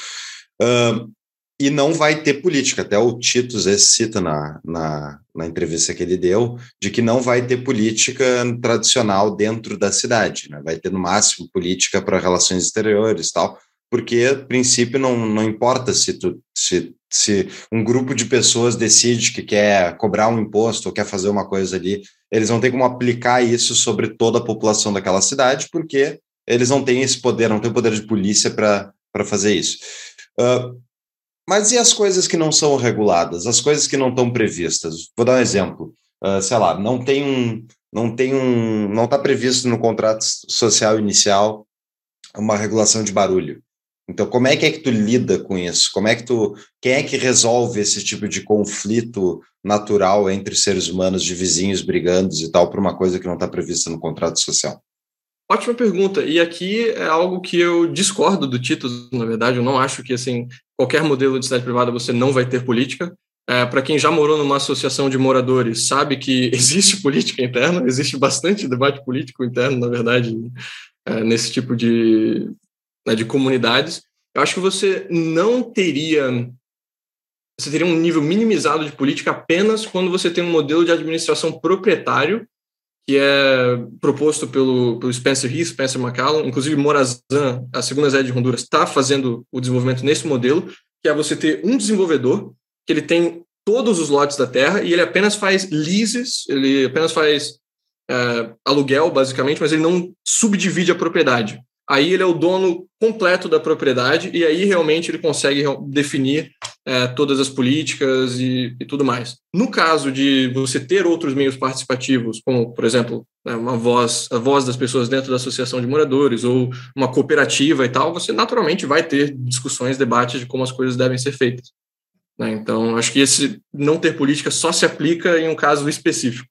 uh, e não vai ter política. Até o esse cita na, na, na, entrevista que ele deu, de que não vai ter política tradicional dentro da cidade. Né? Vai ter, no máximo, política para relações exteriores tal, porque, a princípio, não, não importa se, tu, se, se um grupo de pessoas decide que quer cobrar um imposto ou quer fazer uma coisa ali, eles não têm como aplicar isso sobre toda a população daquela cidade, porque eles não têm esse poder, não têm poder de polícia para fazer isso. Uh, mas e as coisas que não são reguladas, as coisas que não estão previstas? Vou dar um exemplo. Uh, sei lá, não tem um, não tem um, não está previsto no contrato social inicial uma regulação de barulho. Então, como é que é que tu lida com isso? Como é que tu, quem é que resolve esse tipo de conflito natural entre seres humanos, de vizinhos brigando e tal, por uma coisa que não está prevista no contrato social? Ótima pergunta. E aqui é algo que eu discordo do Tito, na verdade. Eu não acho que assim qualquer modelo de cidade privada você não vai ter política. É, Para quem já morou numa associação de moradores, sabe que existe política interna, existe bastante debate político interno, na verdade, é, nesse tipo de, né, de comunidades. Eu acho que você não teria você teria um nível minimizado de política apenas quando você tem um modelo de administração proprietário que é proposto pelo, pelo Spencer Heath, Spencer McCallum, inclusive Morazan, a segunda sede de Honduras, está fazendo o desenvolvimento nesse modelo, que é você ter um desenvolvedor que ele tem todos os lotes da terra e ele apenas faz leases, ele apenas faz é, aluguel, basicamente, mas ele não subdivide a propriedade aí ele é o dono completo da propriedade e aí realmente ele consegue definir é, todas as políticas e, e, tudo mais. No caso de você ter outros meios participativos, como, por exemplo, né, uma voz, a voz das pessoas dentro da associação de moradores ou uma cooperativa e tal, você naturalmente vai ter discussões, debates de como as coisas devem ser feitas. Né? Então, acho que esse não ter política só se aplica em um caso específico.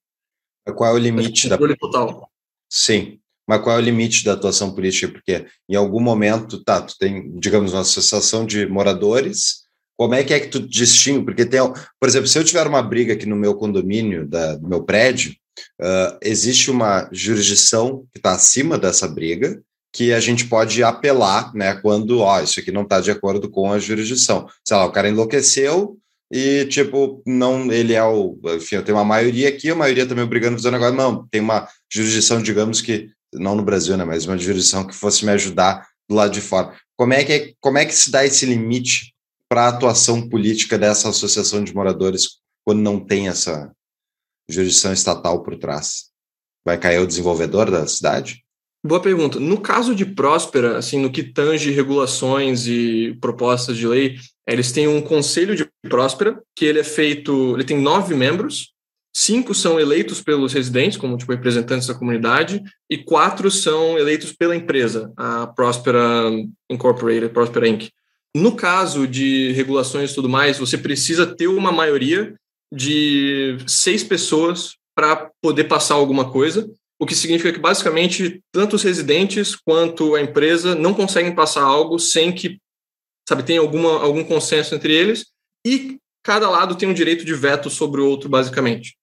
Qual é o limite da... total. Sim, mas qual é o limite da atuação política? Porque em algum momento, tá, tu tem, digamos, uma associação de moradores, como é que é que tu distingue? Porque tem, por exemplo, se eu tiver uma briga aqui no meu condomínio, da, do meu prédio, uh, existe uma jurisdição que está acima dessa briga, que a gente pode apelar, né, quando, ó, isso aqui não está de acordo com a jurisdição. Sei lá, o cara enlouqueceu, e, tipo, não, ele é o. Enfim, tem uma maioria aqui, a maioria também brigando fazendo agora. Não, tem uma jurisdição, digamos que não no Brasil, né, mas uma jurisdição que fosse me ajudar do lado de fora. Como é que, como é que se dá esse limite para a atuação política dessa associação de moradores quando não tem essa jurisdição estatal por trás? Vai cair o desenvolvedor da cidade? Boa pergunta. No caso de Próspera, assim, no que tange regulações e propostas de lei, eles têm um conselho de Próspera, que ele é feito, ele tem nove membros, cinco são eleitos pelos residentes, como tipo, representantes da comunidade, e quatro são eleitos pela empresa, a Prospera Incorporated, Prospera Inc. No caso de regulações e tudo mais, você precisa ter uma maioria de seis pessoas para poder passar alguma coisa, o que significa que basicamente tanto os residentes quanto a empresa não conseguem passar algo sem que, sabe, tenha alguma, algum consenso entre eles e cada lado tem um direito de veto sobre o outro, basicamente.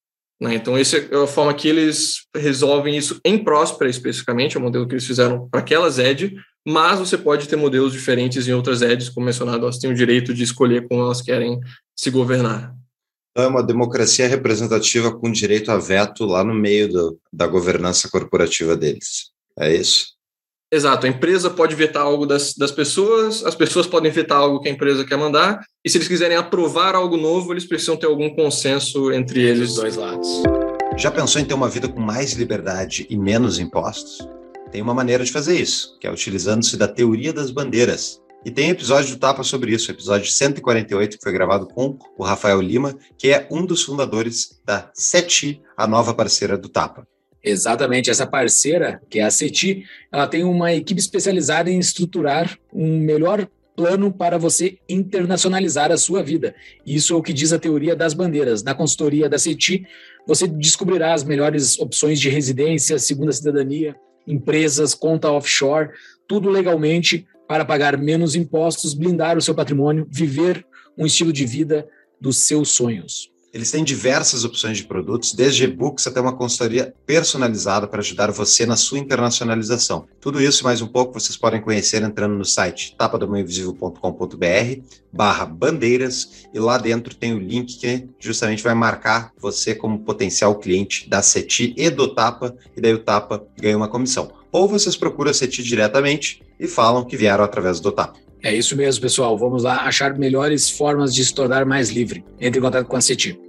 Né? Então, essa é a forma que eles resolvem isso em Próspera, especificamente, é o modelo que eles fizeram para aquelas ED, mas você pode ter modelos diferentes em outras EDs, como mencionado, elas têm o direito de escolher como elas querem se governar. Então, é uma democracia representativa com direito a veto lá no meio do, da governança corporativa deles. É isso? Exato, a empresa pode vetar algo das, das pessoas, as pessoas podem vetar algo que a empresa quer mandar, e se eles quiserem aprovar algo novo, eles precisam ter algum consenso entre eles. Os dois lados. Já pensou em ter uma vida com mais liberdade e menos impostos? Tem uma maneira de fazer isso, que é utilizando-se da teoria das bandeiras. E tem episódio do Tapa sobre isso, episódio 148, que foi gravado com o Rafael Lima, que é um dos fundadores da SETI, a nova parceira do Tapa. Exatamente, essa parceira, que é a CETI, ela tem uma equipe especializada em estruturar um melhor plano para você internacionalizar a sua vida. Isso é o que diz a teoria das bandeiras. Na consultoria da CETI, você descobrirá as melhores opções de residência, segunda cidadania, empresas, conta offshore, tudo legalmente para pagar menos impostos, blindar o seu patrimônio, viver um estilo de vida dos seus sonhos. Eles têm diversas opções de produtos, desde e-books até uma consultoria personalizada para ajudar você na sua internacionalização. Tudo isso e mais um pouco vocês podem conhecer entrando no site tapadomainvisível.com.br barra bandeiras e lá dentro tem o link que justamente vai marcar você como potencial cliente da CETI e do Tapa, e daí o Tapa ganha uma comissão. Ou vocês procuram a CETI diretamente e falam que vieram através do Tapa. É isso mesmo, pessoal. Vamos lá achar melhores formas de se tornar mais livre. Entre em contato com a CETI.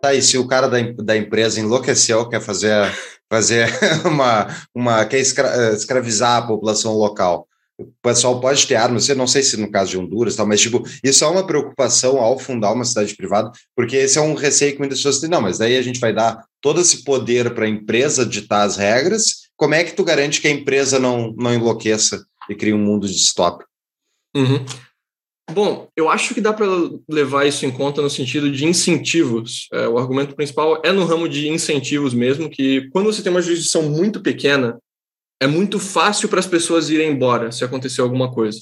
Tá, e se o cara da, da empresa enlouqueceu, quer fazer, fazer uma, uma. quer escra, escravizar a população local, o pessoal pode ter armas, eu não sei se no caso de Honduras, tal, mas tipo, isso é uma preocupação ao fundar uma cidade privada, porque esse é um receio que muitas pessoas têm, não, mas daí a gente vai dar todo esse poder para a empresa ditar as regras como é que tu garante que a empresa não, não enlouqueça e crie um mundo distópico? Uhum. Bom, eu acho que dá para levar isso em conta no sentido de incentivos. É, o argumento principal é no ramo de incentivos mesmo, que quando você tem uma jurisdição muito pequena, é muito fácil para as pessoas irem embora se acontecer alguma coisa.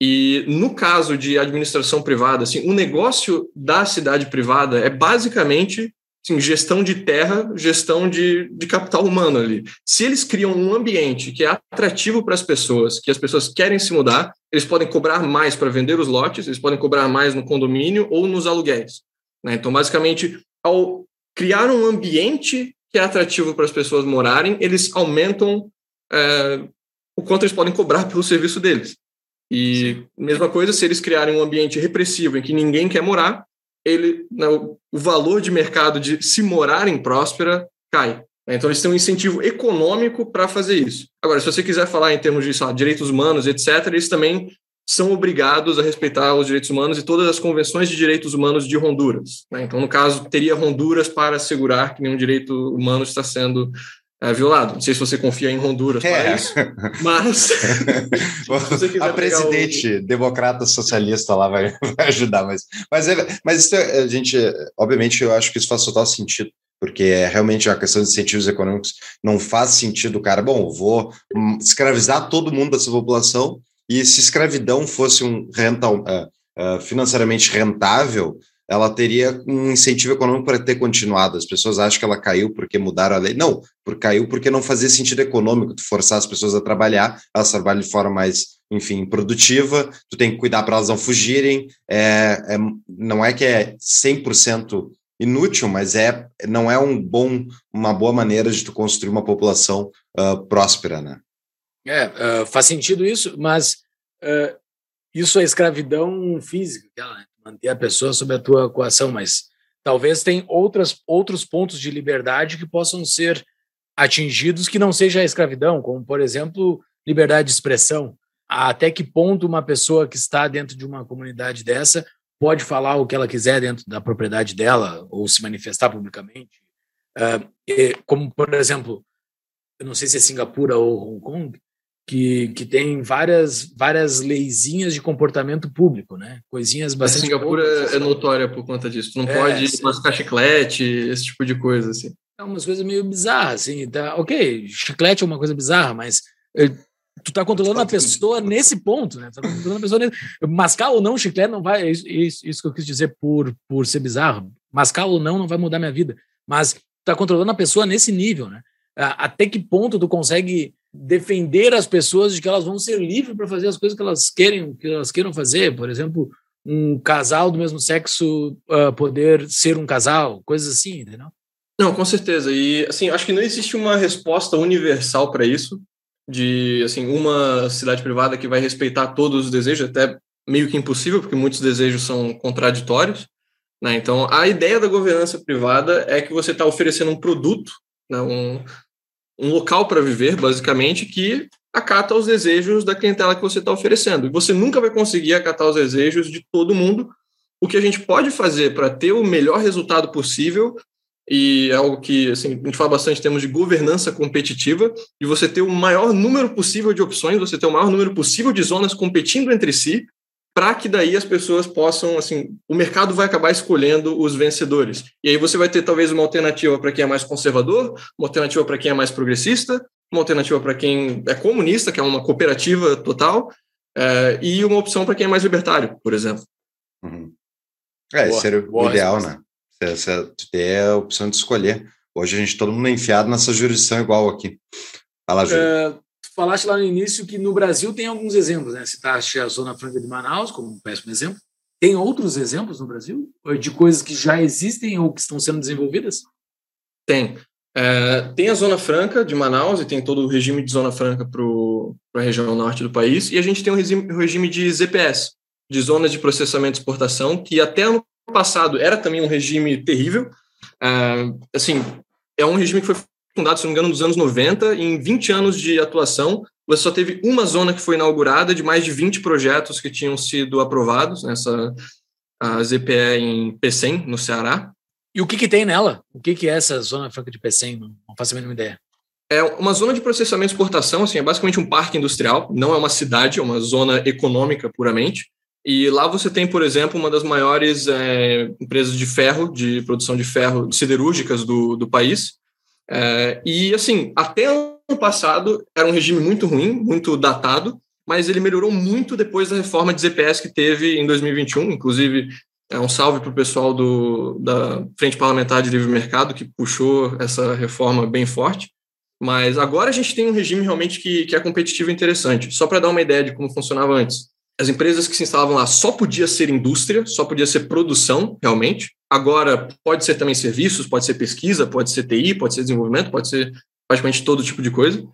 E no caso de administração privada, assim, o negócio da cidade privada é basicamente Sim, gestão de terra, gestão de, de capital humano ali. Se eles criam um ambiente que é atrativo para as pessoas, que as pessoas querem se mudar, eles podem cobrar mais para vender os lotes, eles podem cobrar mais no condomínio ou nos aluguéis. Né? Então, basicamente, ao criar um ambiente que é atrativo para as pessoas morarem, eles aumentam é, o quanto eles podem cobrar pelo serviço deles. E mesma coisa, se eles criarem um ambiente repressivo em que ninguém quer morar, ele, né, o valor de mercado de se morar em Próspera cai. Né? Então, eles têm um incentivo econômico para fazer isso. Agora, se você quiser falar em termos de lá, direitos humanos, etc., eles também são obrigados a respeitar os direitos humanos e todas as convenções de direitos humanos de Honduras. Né? Então, no caso, teria Honduras para assegurar que nenhum direito humano está sendo é, violado. Não sei se você confia em Honduras é. para isso, mas a presidente o... democrata socialista lá vai, vai ajudar, mas mas, é, mas isso, é, a gente, obviamente, eu acho que isso faz total sentido porque é realmente a questão de incentivos econômicos não faz sentido, cara. Bom, vou escravizar todo mundo dessa população e se escravidão fosse um rental, uh, uh, financeiramente rentável, ela teria um incentivo econômico para ter continuado. As pessoas acham que ela caiu porque mudaram a lei. Não, porque caiu porque não fazia sentido econômico tu forçar as pessoas a trabalhar, elas trabalham de forma mais, enfim, produtiva, tu tem que cuidar para elas não fugirem. É, é, não é que é 100% inútil, mas é não é um bom, uma boa maneira de tu construir uma população uh, próspera, né? É, uh, faz sentido isso, mas uh, isso é escravidão física, né? Manter a pessoa sob a tua coação, mas talvez tem outras, outros pontos de liberdade que possam ser atingidos que não seja a escravidão, como, por exemplo, liberdade de expressão. Até que ponto uma pessoa que está dentro de uma comunidade dessa pode falar o que ela quiser dentro da propriedade dela ou se manifestar publicamente? E, como, por exemplo, eu não sei se é Singapura ou Hong Kong, que, que tem várias, várias leizinhas de comportamento público, né? Coisinhas bastante. A Singapura é notória por conta disso. Tu não é, pode sim. mascar chiclete, esse tipo de coisa, assim. É umas coisas meio bizarras, assim. Tá, ok, chiclete é uma coisa bizarra, mas eh, tu tá controlando a pessoa nesse ponto, né? Tu tá controlando a pessoa nesse... Mascar ou não chiclete não vai. Isso, isso, isso que eu quis dizer por, por ser bizarro. Mascar ou não não vai mudar minha vida. Mas tu tá controlando a pessoa nesse nível, né? Até que ponto tu consegue defender as pessoas de que elas vão ser livres para fazer as coisas que elas querem, que elas queiram fazer, por exemplo, um casal do mesmo sexo uh, poder ser um casal, coisas assim, entendeu? Não, com certeza. E assim, acho que não existe uma resposta universal para isso, de assim, uma cidade privada que vai respeitar todos os desejos, até meio que impossível, porque muitos desejos são contraditórios. Né? Então, a ideia da governança privada é que você está oferecendo um produto, né? um, um local para viver, basicamente, que acata os desejos da clientela que você está oferecendo. E você nunca vai conseguir acatar os desejos de todo mundo. O que a gente pode fazer para ter o melhor resultado possível, e é algo que assim, a gente fala bastante em termos de governança competitiva, e você ter o maior número possível de opções, você ter o maior número possível de zonas competindo entre si, para que daí as pessoas possam, assim, o mercado vai acabar escolhendo os vencedores. E aí você vai ter talvez uma alternativa para quem é mais conservador, uma alternativa para quem é mais progressista, uma alternativa para quem é comunista, que é uma cooperativa total, é, e uma opção para quem é mais libertário, por exemplo. Uhum. É, boa, seria o ideal, resposta. né? Você, ter a opção de escolher. Hoje a gente todo mundo é enfiado nessa jurisdição igual aqui. Fala, Júlio. É, falaste lá no início que no Brasil tem alguns exemplos, né? Citaste a Zona Franca de Manaus como um péssimo exemplo. Tem outros exemplos no Brasil de coisas que já existem ou que estão sendo desenvolvidas? Tem. É, tem a Zona Franca de Manaus e tem todo o regime de Zona Franca para a região norte do país. E a gente tem o regime, regime de ZPS, de Zonas de Processamento e Exportação, que até ano passado era também um regime terrível. É, assim, é um regime que foi fundado, se não me engano, nos anos 90. E em 20 anos de atuação, você só teve uma zona que foi inaugurada de mais de 20 projetos que tinham sido aprovados nessa a ZPE em Pecém, no Ceará. E o que, que tem nela? O que, que é essa zona franca de Pecém? Não, não faço a mínima ideia. É uma zona de processamento e exportação, assim, é basicamente um parque industrial, não é uma cidade, é uma zona econômica puramente. E lá você tem, por exemplo, uma das maiores é, empresas de ferro, de produção de ferro siderúrgicas do, do país. É, e, assim, até ano passado era um regime muito ruim, muito datado, mas ele melhorou muito depois da reforma de ZPS que teve em 2021. Inclusive, é um salve para o pessoal do, da Frente Parlamentar de Livre Mercado, que puxou essa reforma bem forte. Mas agora a gente tem um regime realmente que, que é competitivo e interessante. Só para dar uma ideia de como funcionava antes. As empresas que se instalavam lá só podia ser indústria, só podia ser produção, realmente. Agora, pode ser também serviços, pode ser pesquisa, pode ser TI, pode ser desenvolvimento, pode ser praticamente todo tipo de coisa.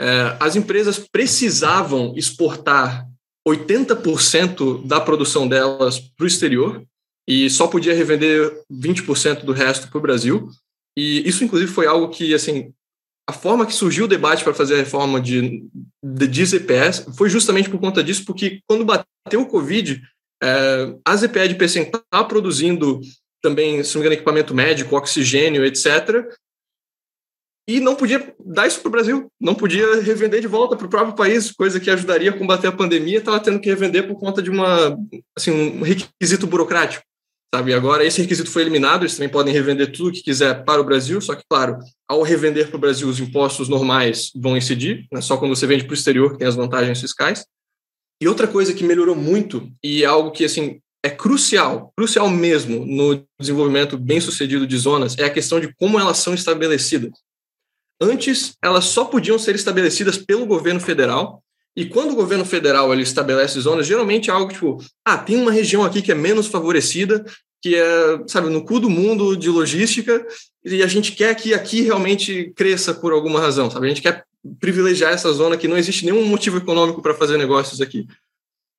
É, as empresas precisavam exportar 80% da produção delas para o exterior e só podia revender 20% do resto para o Brasil. E isso, inclusive, foi algo que, assim, a forma que surgiu o debate para fazer a reforma de, de, de ZPS foi justamente por conta disso, porque quando bateu o Covid, é, a ZPE de PC está produzindo também, se não me engano, equipamento médico, oxigênio, etc., e não podia dar isso para o Brasil, não podia revender de volta para o próprio país, coisa que ajudaria a combater a pandemia, estava tendo que revender por conta de uma, assim, um requisito burocrático sabe? Agora esse requisito foi eliminado, eles também podem revender tudo que quiser para o Brasil, só que, claro, ao revender para o Brasil, os impostos normais vão incidir, né? só quando você vende para o exterior que tem as vantagens fiscais. E outra coisa que melhorou muito, e é algo que, assim, é crucial, crucial mesmo no desenvolvimento bem-sucedido de zonas, é a questão de como elas são estabelecidas. Antes, elas só podiam ser estabelecidas pelo governo federal, e quando o governo federal ele estabelece zonas, geralmente é algo tipo, ah, tem uma região aqui que é menos favorecida, que é, sabe, no cu do mundo de logística, e a gente quer que aqui realmente cresça por alguma razão, sabe? A gente quer privilegiar essa zona que não existe nenhum motivo econômico para fazer negócios aqui.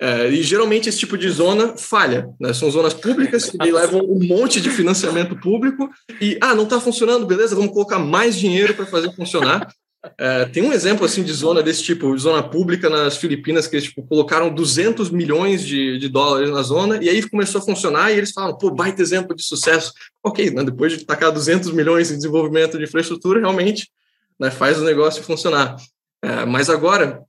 É, e geralmente esse tipo de zona falha, né? São zonas públicas que levam um monte de financiamento público e, ah, não está funcionando, beleza, vamos colocar mais dinheiro para fazer funcionar. É, tem um exemplo assim de zona desse tipo, zona pública nas Filipinas, que eles tipo, colocaram 200 milhões de, de dólares na zona, e aí começou a funcionar, e eles falam, pô, baita exemplo de sucesso. Ok, né, depois de tacar 200 milhões em desenvolvimento de infraestrutura, realmente né, faz o negócio funcionar. É, mas agora,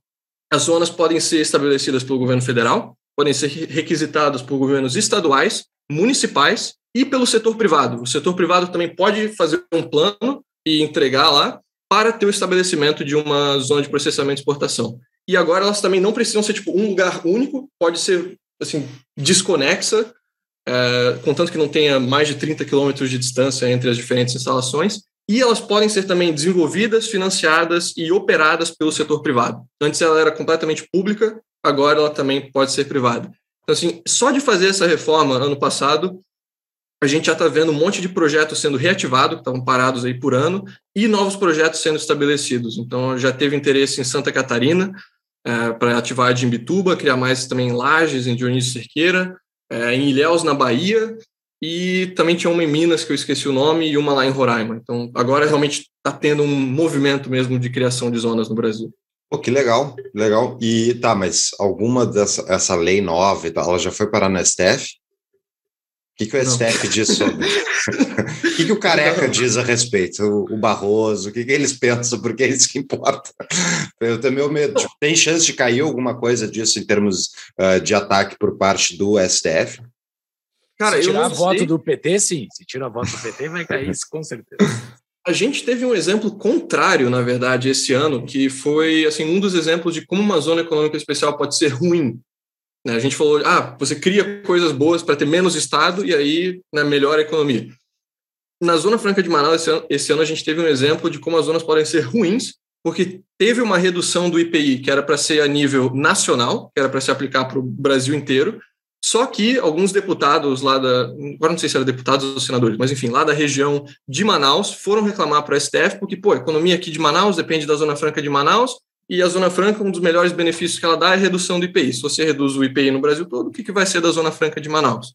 as zonas podem ser estabelecidas pelo governo federal, podem ser requisitadas por governos estaduais, municipais e pelo setor privado. O setor privado também pode fazer um plano e entregar lá, para ter o estabelecimento de uma zona de processamento e exportação. E agora elas também não precisam ser tipo um lugar único, pode ser assim desconexa, é, contanto que não tenha mais de 30 quilômetros de distância entre as diferentes instalações. E elas podem ser também desenvolvidas, financiadas e operadas pelo setor privado. Antes ela era completamente pública, agora ela também pode ser privada. Então, assim, só de fazer essa reforma ano passado, a gente já está vendo um monte de projetos sendo reativados, que estavam parados aí por ano, e novos projetos sendo estabelecidos. Então, já teve interesse em Santa Catarina, é, para ativar de Imbituba, criar mais também em Lages, em Dionísio Cerqueira, é, em Ilhéus, na Bahia, e também tinha uma em Minas, que eu esqueci o nome, e uma lá em Roraima. Então, agora realmente está tendo um movimento mesmo de criação de zonas no Brasil. Pô, que legal, legal. E tá, mas alguma dessa essa lei nova, ela já foi parar na STF? Que, que o STF diz sobre? O que, que o Careca diz a respeito? O, o Barroso, o que, que eles pensam? Porque é isso que importa. Eu tenho meu medo. Tipo, tem chance de cair alguma coisa disso em termos uh, de ataque por parte do STF? Cara, Se tirar a voto do PT, sim. Se tirar a voto do PT, vai cair isso, com certeza. A gente teve um exemplo contrário, na verdade, esse ano, que foi assim um dos exemplos de como uma zona econômica especial pode ser ruim Né? A gente falou, ah, você cria coisas boas para ter menos Estado e aí né, melhora a economia. Na Zona Franca de Manaus, esse ano, esse ano a gente teve um exemplo de como as zonas podem ser ruins, porque teve uma redução do IPI, que era para ser a nível nacional, que era para se aplicar para o Brasil inteiro, só que alguns deputados lá da. Agora não sei se eram deputados ou senadores, mas enfim, lá da região de Manaus foram reclamar para o STF, porque, pô, a economia aqui de Manaus depende da Zona Franca de Manaus, e a Zona Franca, um dos melhores benefícios que ela dá é a redução do IPI. Se você reduz o IPI no Brasil todo, o que, que vai ser da Zona Franca de Manaus?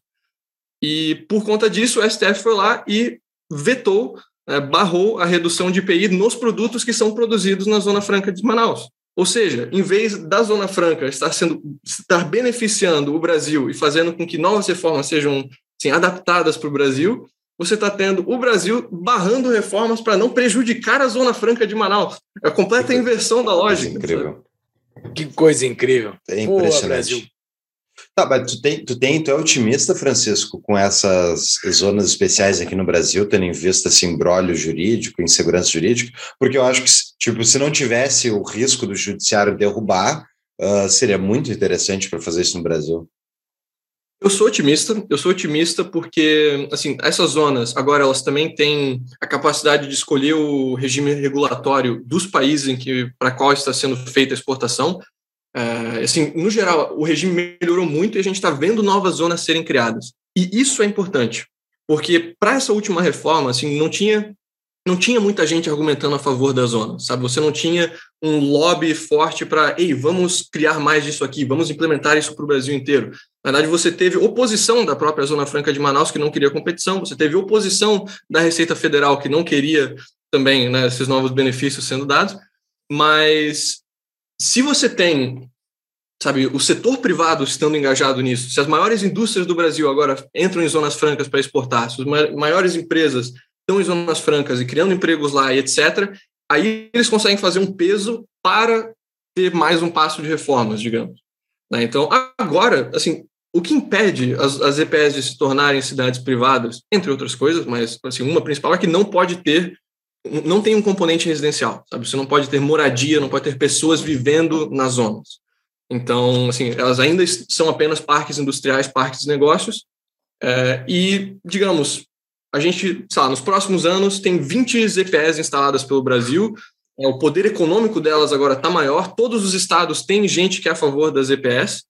E por conta disso, o STF foi lá e vetou, né, barrou a redução de IPI nos produtos que são produzidos na Zona Franca de Manaus. Ou seja, em vez da Zona Franca estar sendo estar beneficiando o Brasil e fazendo com que novas reformas sejam assim, adaptadas para o Brasil, você está tendo o Brasil barrando reformas para não prejudicar a Zona Franca de Manaus. É a completa inversão da lógica. Incrível. Sabe? Que coisa incrível. É impressionante. Pô, Brasil. Tá, mas tu tem, tu tem, tu é otimista, Francisco, com essas zonas especiais aqui no Brasil, tendo em vista esse embrólio jurídico, insegurança jurídica, porque eu acho que, tipo, se não tivesse o risco do judiciário derrubar, uh, seria muito interessante para fazer isso no Brasil. Eu sou otimista, eu sou otimista porque, assim, essas zonas, agora elas também têm a capacidade de escolher o regime regulatório dos países em que para qual está sendo feita a exportação. É, assim, no geral, o regime melhorou muito e a gente está vendo novas zonas serem criadas. E isso é importante, porque para essa última reforma, assim, não tinha não tinha muita gente argumentando a favor da zona, sabe? Você não tinha um lobby forte para, ei, vamos criar mais disso aqui, vamos implementar isso para o Brasil inteiro. Na verdade, você teve oposição da própria Zona Franca de Manaus, que não queria competição, você teve oposição da Receita Federal, que não queria também né, esses novos benefícios sendo dados, mas se você tem, sabe, o setor privado estando engajado nisso, se as maiores indústrias do Brasil agora entram em zonas francas para exportar, se as maiores empresas estão em zonas francas e criando empregos lá e etc., aí eles conseguem fazer um peso para ter mais um passo de reformas, digamos. Né? Então, agora, assim, o que impede as, as EPS de se tornarem cidades privadas, entre outras coisas, mas assim, uma principal é que não pode ter, não tem um componente residencial, sabe? Você não pode ter moradia, não pode ter pessoas vivendo nas zonas. Então, assim, elas ainda são apenas parques industriais, parques de negócios, é, e, digamos, a gente, sei lá, nos próximos anos tem 20 ZPS instaladas pelo Brasil, é, o poder econômico delas agora está maior, todos os estados têm gente que é a favor das EPS,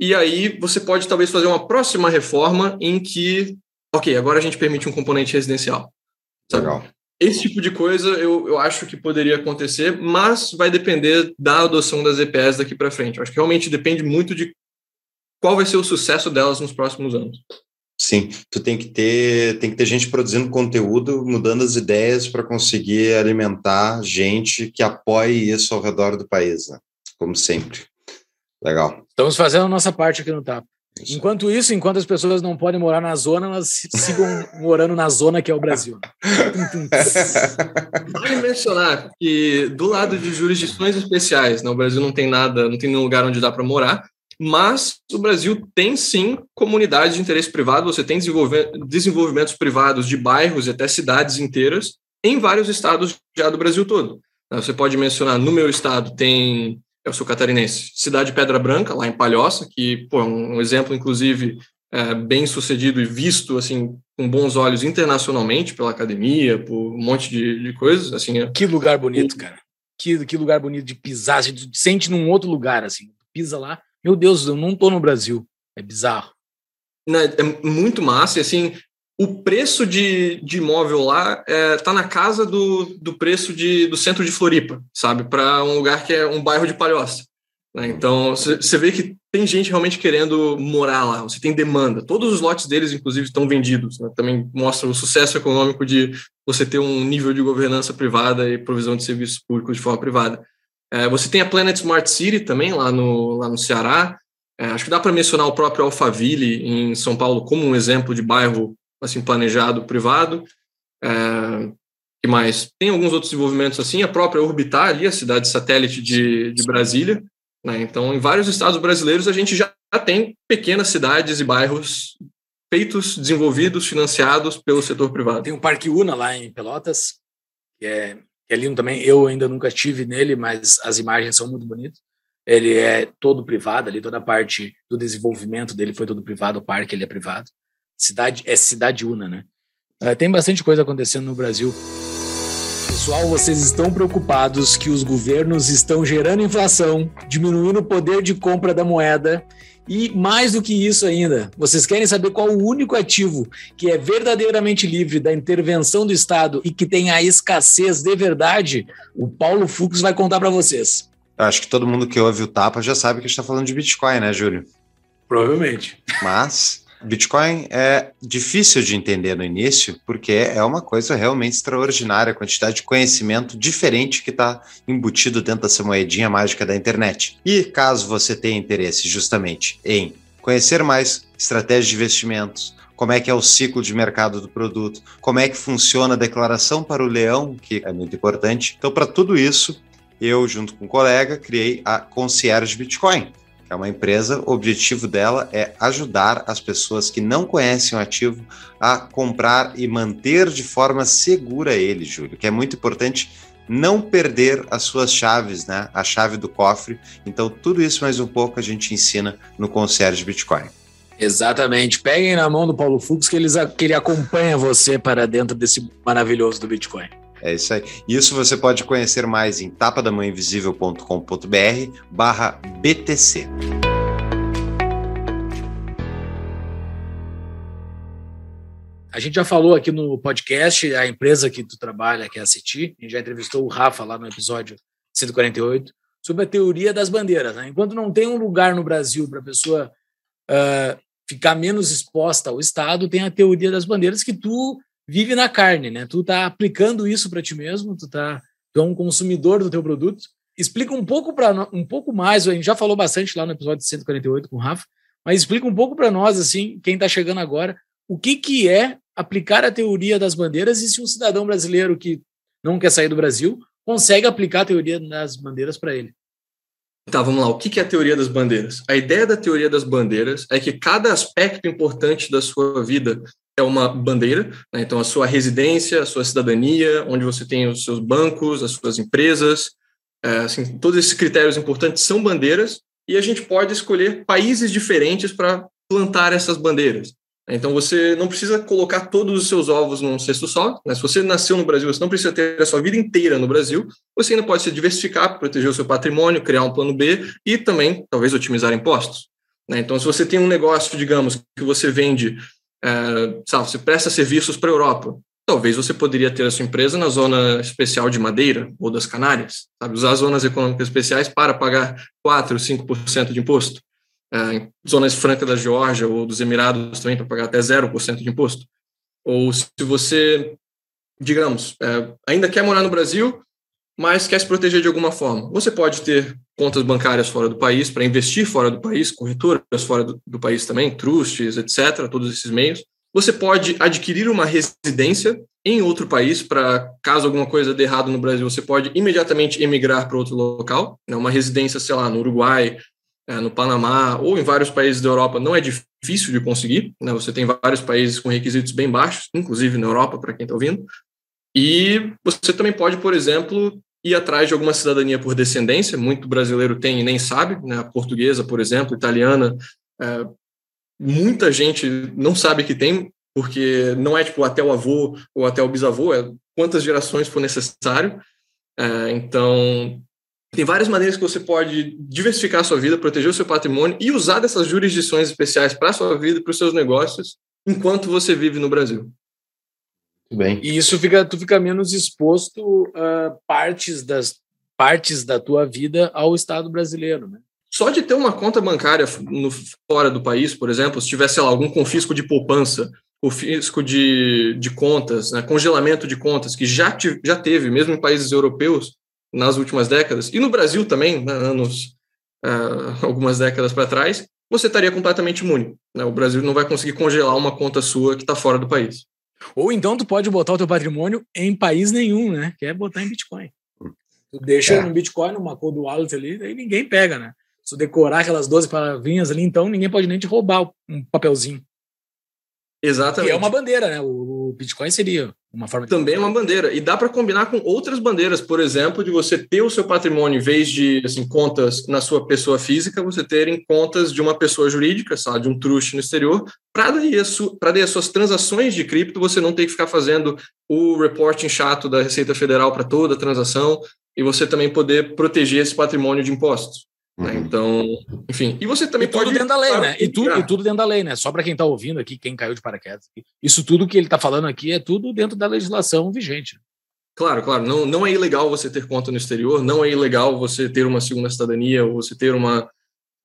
e aí você pode talvez fazer uma próxima reforma em que, ok, agora a gente permite um componente residencial. Sabe? Legal. Esse tipo de coisa eu, eu acho que poderia acontecer, mas vai depender da adoção das EPS daqui para frente. Eu acho que realmente depende muito de qual vai ser o sucesso delas nos próximos anos. Sim, tu tem que ter, tem que ter gente produzindo conteúdo, mudando as ideias para conseguir alimentar gente que apoie isso ao redor do país, né? como sempre. Legal. Estamos fazendo a nossa parte aqui no Tapa. Enquanto isso, enquanto as pessoas não podem morar na zona, elas sigam morando na zona que é o Brasil. vale mencionar que do lado de jurisdições especiais, né, o Brasil não tem nada, não tem nenhum lugar onde dá para morar mas o Brasil tem sim comunidades de interesse privado, você tem desenvolvimentos privados de bairros e até cidades inteiras em vários estados já do Brasil todo. Você pode mencionar, no meu estado tem, eu sou catarinense, Cidade Pedra Branca, lá em Palhoça, que pô, é um exemplo, inclusive, é, bem sucedido e visto assim com bons olhos internacionalmente pela academia, por um monte de, de coisas. Assim, é... Que lugar bonito, cara. Que, que lugar bonito de pisar, você sente num outro lugar, assim, pisa lá, meu Deus, eu não estou no Brasil. É bizarro. Não, é muito massa. E, assim, o preço de, de imóvel lá é, tá na casa do, do preço de, do centro de Floripa, sabe? Para um lugar que é um bairro de Palhoça. Né? Então, você vê que tem gente realmente querendo morar lá, você tem demanda. Todos os lotes deles, inclusive, estão vendidos. Né? Também mostra o sucesso econômico de você ter um nível de governança privada e provisão de serviços públicos de forma privada. É, você tem a Planet Smart City também, lá no, lá no Ceará. É, acho que dá para mencionar o próprio Alphaville, em São Paulo, como um exemplo de bairro assim planejado privado. É, que mais? Tem alguns outros desenvolvimentos assim, a própria Orbitar ali, a cidade satélite de, de Brasília. Né? Então, em vários estados brasileiros, a gente já tem pequenas cidades e bairros feitos, desenvolvidos, financiados pelo setor privado. Tem o Parque Una lá em Pelotas, que é que é lindo também. Eu ainda nunca estive nele, mas as imagens são muito bonitas. ele é todo privado ali, toda a parte do desenvolvimento dele foi todo privado, o parque ele é privado. Cidade é cidade una, né? Uh, tem bastante coisa acontecendo no Brasil. Pessoal, vocês estão preocupados que os governos estão gerando inflação, diminuindo o poder de compra da moeda e mais do que isso ainda, vocês querem saber qual o único ativo que é verdadeiramente livre da intervenção do Estado e que tem a escassez de verdade? O Paulo Fux vai contar para vocês. Eu acho que todo mundo que ouve o Tapa já sabe que a gente está falando de Bitcoin, né, Júlio? Provavelmente. Mas Bitcoin é difícil de entender no início, porque é uma coisa realmente extraordinária, a quantidade de conhecimento diferente que está embutido dentro dessa moedinha mágica da internet. E caso você tenha interesse justamente em conhecer mais estratégias de investimentos, como é que é o ciclo de mercado do produto, como é que funciona a declaração para o leão, que é muito importante. Então, para tudo isso, eu, junto com um colega, criei a Concierge Bitcoin é uma empresa, o objetivo dela é ajudar as pessoas que não conhecem o ativo a comprar e manter de forma segura ele, Júlio, que é muito importante não perder as suas chaves, né? A chave do cofre. Então, tudo isso mais um pouco a gente ensina no Concierge Bitcoin. Exatamente. Peguem na mão do Paulo Fux que, eles, que ele acompanha você para dentro desse maravilhoso do Bitcoin. É isso aí. Isso você pode conhecer mais em tapadamãoinvisível.com.br barra BTC. A gente já falou aqui no podcast, a empresa que tu trabalha, que é a CITI, a gente já entrevistou o Rafa lá no episódio 148, sobre a teoria das bandeiras. Né? Enquanto não tem um lugar no Brasil para a pessoa uh, ficar menos exposta ao Estado, tem a teoria das bandeiras que tu vive na carne, né? Tu tá aplicando isso para ti mesmo, tu tá tu é um consumidor do teu produto. Explica um pouco para um pouco mais, a gente já falou bastante lá no episódio 148 com o Rafa, mas explica um pouco para nós assim, quem está chegando agora, o que que é aplicar a teoria das bandeiras e se um cidadão brasileiro que não quer sair do Brasil consegue aplicar a teoria das bandeiras para ele. Tá, vamos lá. O que é a teoria das bandeiras? A ideia da teoria das bandeiras é que cada aspecto importante da sua vida é uma bandeira, né? então a sua residência, a sua cidadania, onde você tem os seus bancos, as suas empresas, é, assim, todos esses critérios importantes são bandeiras e a gente pode escolher países diferentes para plantar essas bandeiras. Então você não precisa colocar todos os seus ovos num cesto só. Né? Se você nasceu no Brasil, você não precisa ter a sua vida inteira no Brasil. Você ainda pode se diversificar, proteger o seu patrimônio, criar um plano B e também talvez otimizar impostos. Né? Então, se você tem um negócio, digamos, que você vende é, sabe, você presta serviços para a Europa. Talvez você poderia ter a sua empresa na zona especial de Madeira ou das Canárias, sabe? usar zonas econômicas especiais para pagar 4, 5% de imposto. É, zonas francas da Geórgia ou dos Emirados também para pagar até 0% de imposto. Ou se você, digamos, é, ainda quer morar no Brasil, mas quer se proteger de alguma forma. Você pode ter contas bancárias fora do país para investir fora do país, corretoras fora do, do, país também, trusts, etc., todos esses meios. Você pode adquirir uma residência em outro país para, caso alguma coisa dê errado no Brasil, você pode imediatamente emigrar para outro local. Né? Uma residência, sei lá, no Uruguai, é, no Panamá ou em vários países da Europa não é difícil de conseguir. Né? Você tem vários países com requisitos bem baixos, inclusive na Europa, para quem está ouvindo. E você também pode, por exemplo, ir atrás de alguma cidadania por descendência, muito brasileiro tem e nem sabe, né? portuguesa, por exemplo, italiana, é, muita gente não sabe que tem, porque não é tipo até o avô ou até o bisavô, é quantas gerações for necessário. É, então, tem várias maneiras que você pode diversificar a sua vida, proteger o seu patrimônio e usar dessas jurisdições especiais para a sua vida e para os seus negócios enquanto você vive no Brasil. Bem. E isso fica, tu fica menos exposto a partes das partes da tua vida ao Estado brasileiro, né? Só de ter uma conta bancária no, fora do país, por exemplo, se tivesse lá, algum confisco de poupança, confisco de, de contas, né, congelamento de contas, que já, te, já teve, mesmo em países europeus, nas últimas décadas, e no Brasil também, né, anos, uh, algumas décadas para trás, você estaria completamente imune. Né? O Brasil não vai conseguir congelar uma conta sua que está fora do país. Ou então tu pode botar o teu patrimônio em país nenhum, né? Que é botar em Bitcoin. Tu deixa é. no Bitcoin, numa cold wallet ali, aí ninguém pega, né? Se tu decorar aquelas 12 palavrinhas ali, então ninguém pode nem te roubar um papelzinho. Exatamente. Que é uma bandeira, né? O, Bitcoin seria uma forma de... Também é uma bandeira. E dá para combinar com outras bandeiras, por exemplo, de você ter o seu patrimônio, em vez de assim, contas na sua pessoa física, você ter em contas de uma pessoa jurídica, sabe, de um trust no exterior, para daí, daí as suas transações de cripto você não ter que ficar fazendo o reporting chato da Receita Federal para toda a transação e você também poder proteger esse patrimônio de impostos. Né? Uhum. Então, enfim. E você também e tudo pode. dentro da lei, né? E, tu, e tudo dentro da lei, né? Só para quem está ouvindo aqui, quem caiu de paraquedas. Isso tudo que ele está falando aqui é tudo dentro da legislação vigente. Claro, claro. Não, não é ilegal você ter conta no exterior, não é ilegal você ter uma segunda cidadania ou você ter uma,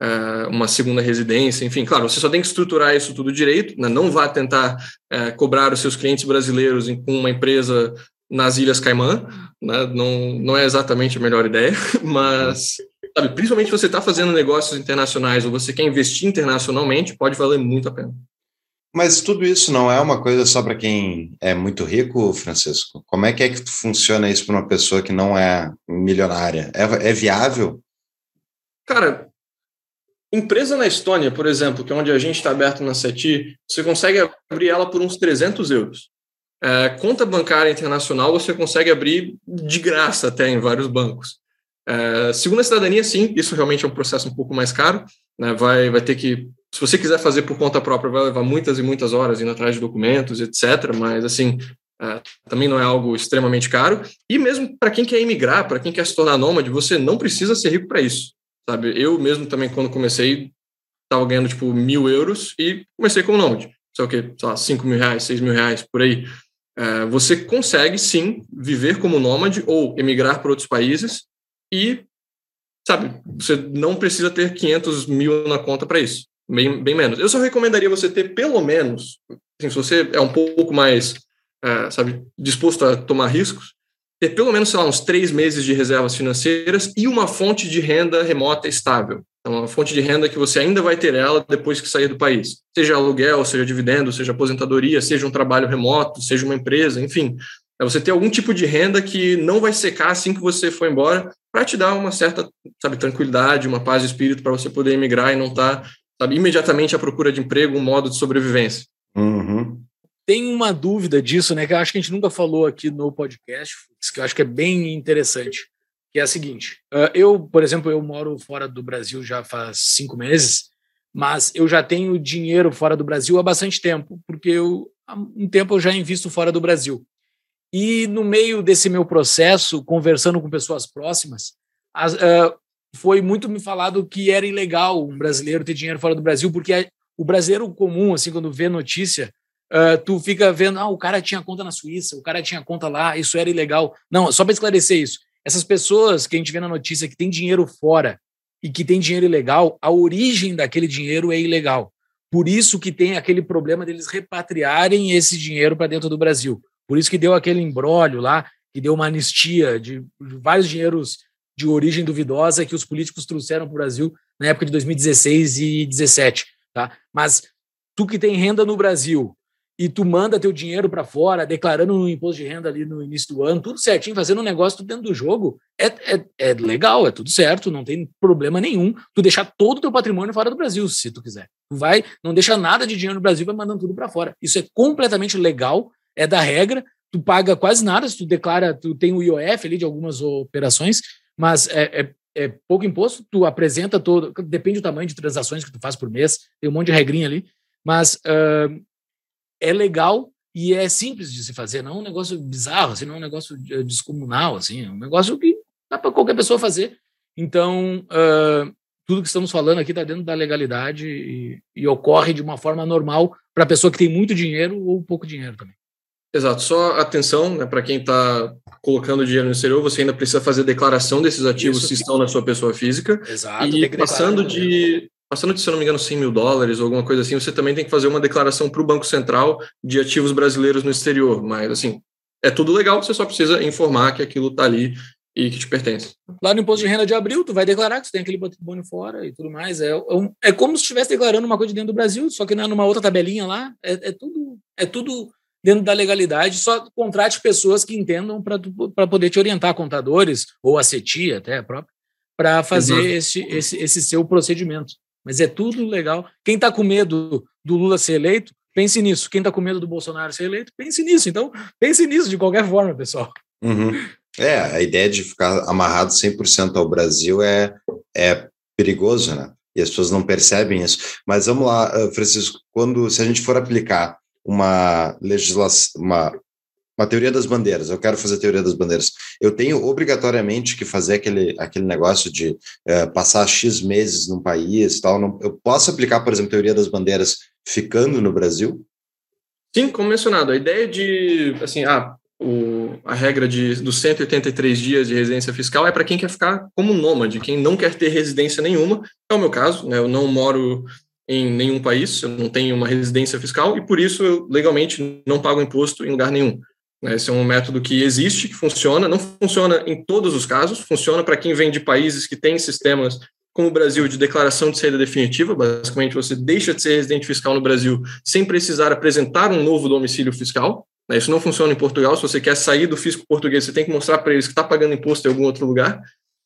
uh, uma segunda residência. Enfim, claro, você só tem que estruturar isso tudo direito. Né? Não vá tentar uh, cobrar os seus clientes brasileiros com uma empresa nas Ilhas Caimã. Né? Não, não é exatamente a melhor ideia, mas sabe, principalmente se você está fazendo negócios internacionais ou você quer investir internacionalmente, pode valer muito a pena. Mas tudo isso não é uma coisa só para quem é muito rico, Francisco? Como é que é que funciona isso para uma pessoa que não é milionária? É, é, viável? Cara, empresa na Estônia, por exemplo, que é onde a gente está aberto na CETI, você consegue abrir ela por uns 300 euros. É, conta bancária internacional você consegue abrir de graça até em vários bancos. É, segunda cidadania, sim, isso realmente é um processo um pouco mais caro. Né? Vai, vai ter que, se você quiser fazer por conta própria, vai levar muitas e muitas horas indo atrás de documentos, etc. Mas, assim, é, também não é algo extremamente caro. E mesmo para quem quer imigrar, para quem quer se tornar nômade, você não precisa ser rico para isso. Sabe? Eu mesmo também, quando comecei, estava ganhando tipo mil euros e comecei como nômade. Sei o quê? Sei lá, cinco mil reais, seis mil reais, por aí. É, você consegue sim viver como nômade ou emigrar para outros países e, sabe, você não precisa ter 500 mil na conta para isso, bem, bem menos. Eu só recomendaria você ter pelo menos, assim, se você é um pouco mais, é, sabe, disposto a tomar riscos, ter pelo menos, sei lá, uns três meses de reservas financeiras e uma fonte de renda remota estável. Então, uma fonte de renda que você ainda vai ter ela depois que sair do país. Seja aluguel, seja dividendo, seja aposentadoria, seja um trabalho remoto, seja uma empresa, enfim. É você ter algum tipo de renda que não vai secar assim que você for embora, para te dar uma certa, sabe, tranquilidade, uma paz de espírito para você poder emigrar e não estar, tá, sabe, imediatamente à procura de emprego, um modo de sobrevivência. Uhum. Tem uma dúvida disso, né, que eu acho que a gente nunca falou aqui no podcast, que eu acho que é bem interessante, que é a seguinte: uh, eu, por exemplo, eu moro fora do Brasil já faz cinco meses, mas eu já tenho dinheiro fora do Brasil há bastante tempo, porque eu, há um tempo eu já invisto fora do Brasil. E no meio desse meu processo, conversando com pessoas próximas, as, uh, foi muito me falado que era ilegal um brasileiro ter dinheiro fora do Brasil, porque o brasileiro comum, assim, quando vê notícia, uh, tu fica vendo, ah, o cara tinha conta na Suíça, o cara tinha conta lá, isso era ilegal. Não, só para esclarecer isso. Essas pessoas que a gente vê na notícia que tem dinheiro fora e que tem dinheiro ilegal, a origem daquele dinheiro é ilegal. Por isso que tem aquele problema deles repatriarem esse dinheiro para dentro do Brasil. Por isso que deu aquele embrólio lá, que deu uma anistia de vários dinheiros de origem duvidosa que os políticos trouxeram para o Brasil na época de 2016 e 2017. Tá? Mas tu que tem renda no Brasil e tu manda teu dinheiro para fora, declarando um imposto de renda ali no início do ano, tudo certinho, fazendo um negócio tudo dentro do jogo, é, é, é legal, é tudo certo, não tem problema nenhum tu deixar todo o teu patrimônio fora do Brasil, se tu quiser. Tu vai, não deixa nada de dinheiro no Brasil, vai mandando tudo para fora. Isso é completamente legal é da regra, tu paga quase nada, se tu declara, tu tem o IOF ali de algumas operações, mas é, é, é, pouco imposto, tu apresenta todo, depende do tamanho de transações que tu faz por mês, tem um monte de regrinha ali, mas uh, é legal e é simples de se fazer, não é um negócio bizarro, assim, não é um negócio descomunal, assim, é um negócio que dá para qualquer pessoa fazer. Então, uh, tudo que estamos falando aqui está dentro da legalidade e, e, ocorre de uma forma normal para a pessoa que tem muito dinheiro ou pouco dinheiro também. Exato, só atenção, né, para quem está colocando dinheiro no exterior, você ainda precisa fazer declaração desses ativos Isso. que estão na sua pessoa física. Exato. E passando de, passando de, se não me engano, 100 mil dólares ou alguma coisa assim, você também tem que fazer uma declaração para o Banco Central de ativos brasileiros no exterior. Mas, assim, é tudo legal, você só precisa informar que aquilo está ali e que te pertence. Lá no imposto de renda de abril, tu vai declarar que você tem aquele patrimônio fora e tudo mais. É, é, é como se estivesse declarando uma coisa de dentro do Brasil, só que não é numa outra tabelinha lá. É, é tudo, é tudo dentro da legalidade, só contrate pessoas que entendam para poder te orientar, contadores, ou a CETI até própria, para fazer esse, esse, esse seu procedimento. Mas é tudo legal. Quem está com medo do Lula ser eleito, pense nisso. Quem está com medo do Bolsonaro ser eleito, pense nisso. Então, pense nisso de qualquer forma, pessoal. Uhum. É, a ideia de ficar amarrado 100% ao Brasil é, é perigoso, né? E as pessoas não percebem isso. Mas vamos lá, eh, Francisco, quando se a gente for aplicar uma legislação, uma, uma teoria das bandeiras, eu quero fazer teoria das bandeiras, eu tenho obrigatoriamente que fazer aquele, aquele negócio de uh, passar X meses num país tal. Não, eu posso aplicar, por exemplo, teoria das bandeiras ficando no Brasil? Sim, como mencionado, a ideia de, assim, ah, o, a regra de, dos 183 dias de residência fiscal é para quem quer ficar como nômade, quem não quer ter residência nenhuma. É o meu caso, né? eu não moro em nenhum país, eu não tenho uma residência fiscal e por isso eu legalmente não pago imposto em lugar nenhum. Né? Esse é um método que existe, que funciona, não funciona em todos os casos, funciona para quem vem de países que têm sistemas como o Brasil de declaração de saída definitiva, basicamente você deixa de ser residente fiscal no Brasil sem precisar apresentar um novo domicílio fiscal. Né? Isso não funciona em Portugal. Se você quer sair do fisco português, você tem que mostrar para eles que está pagando imposto em algum outro lugar.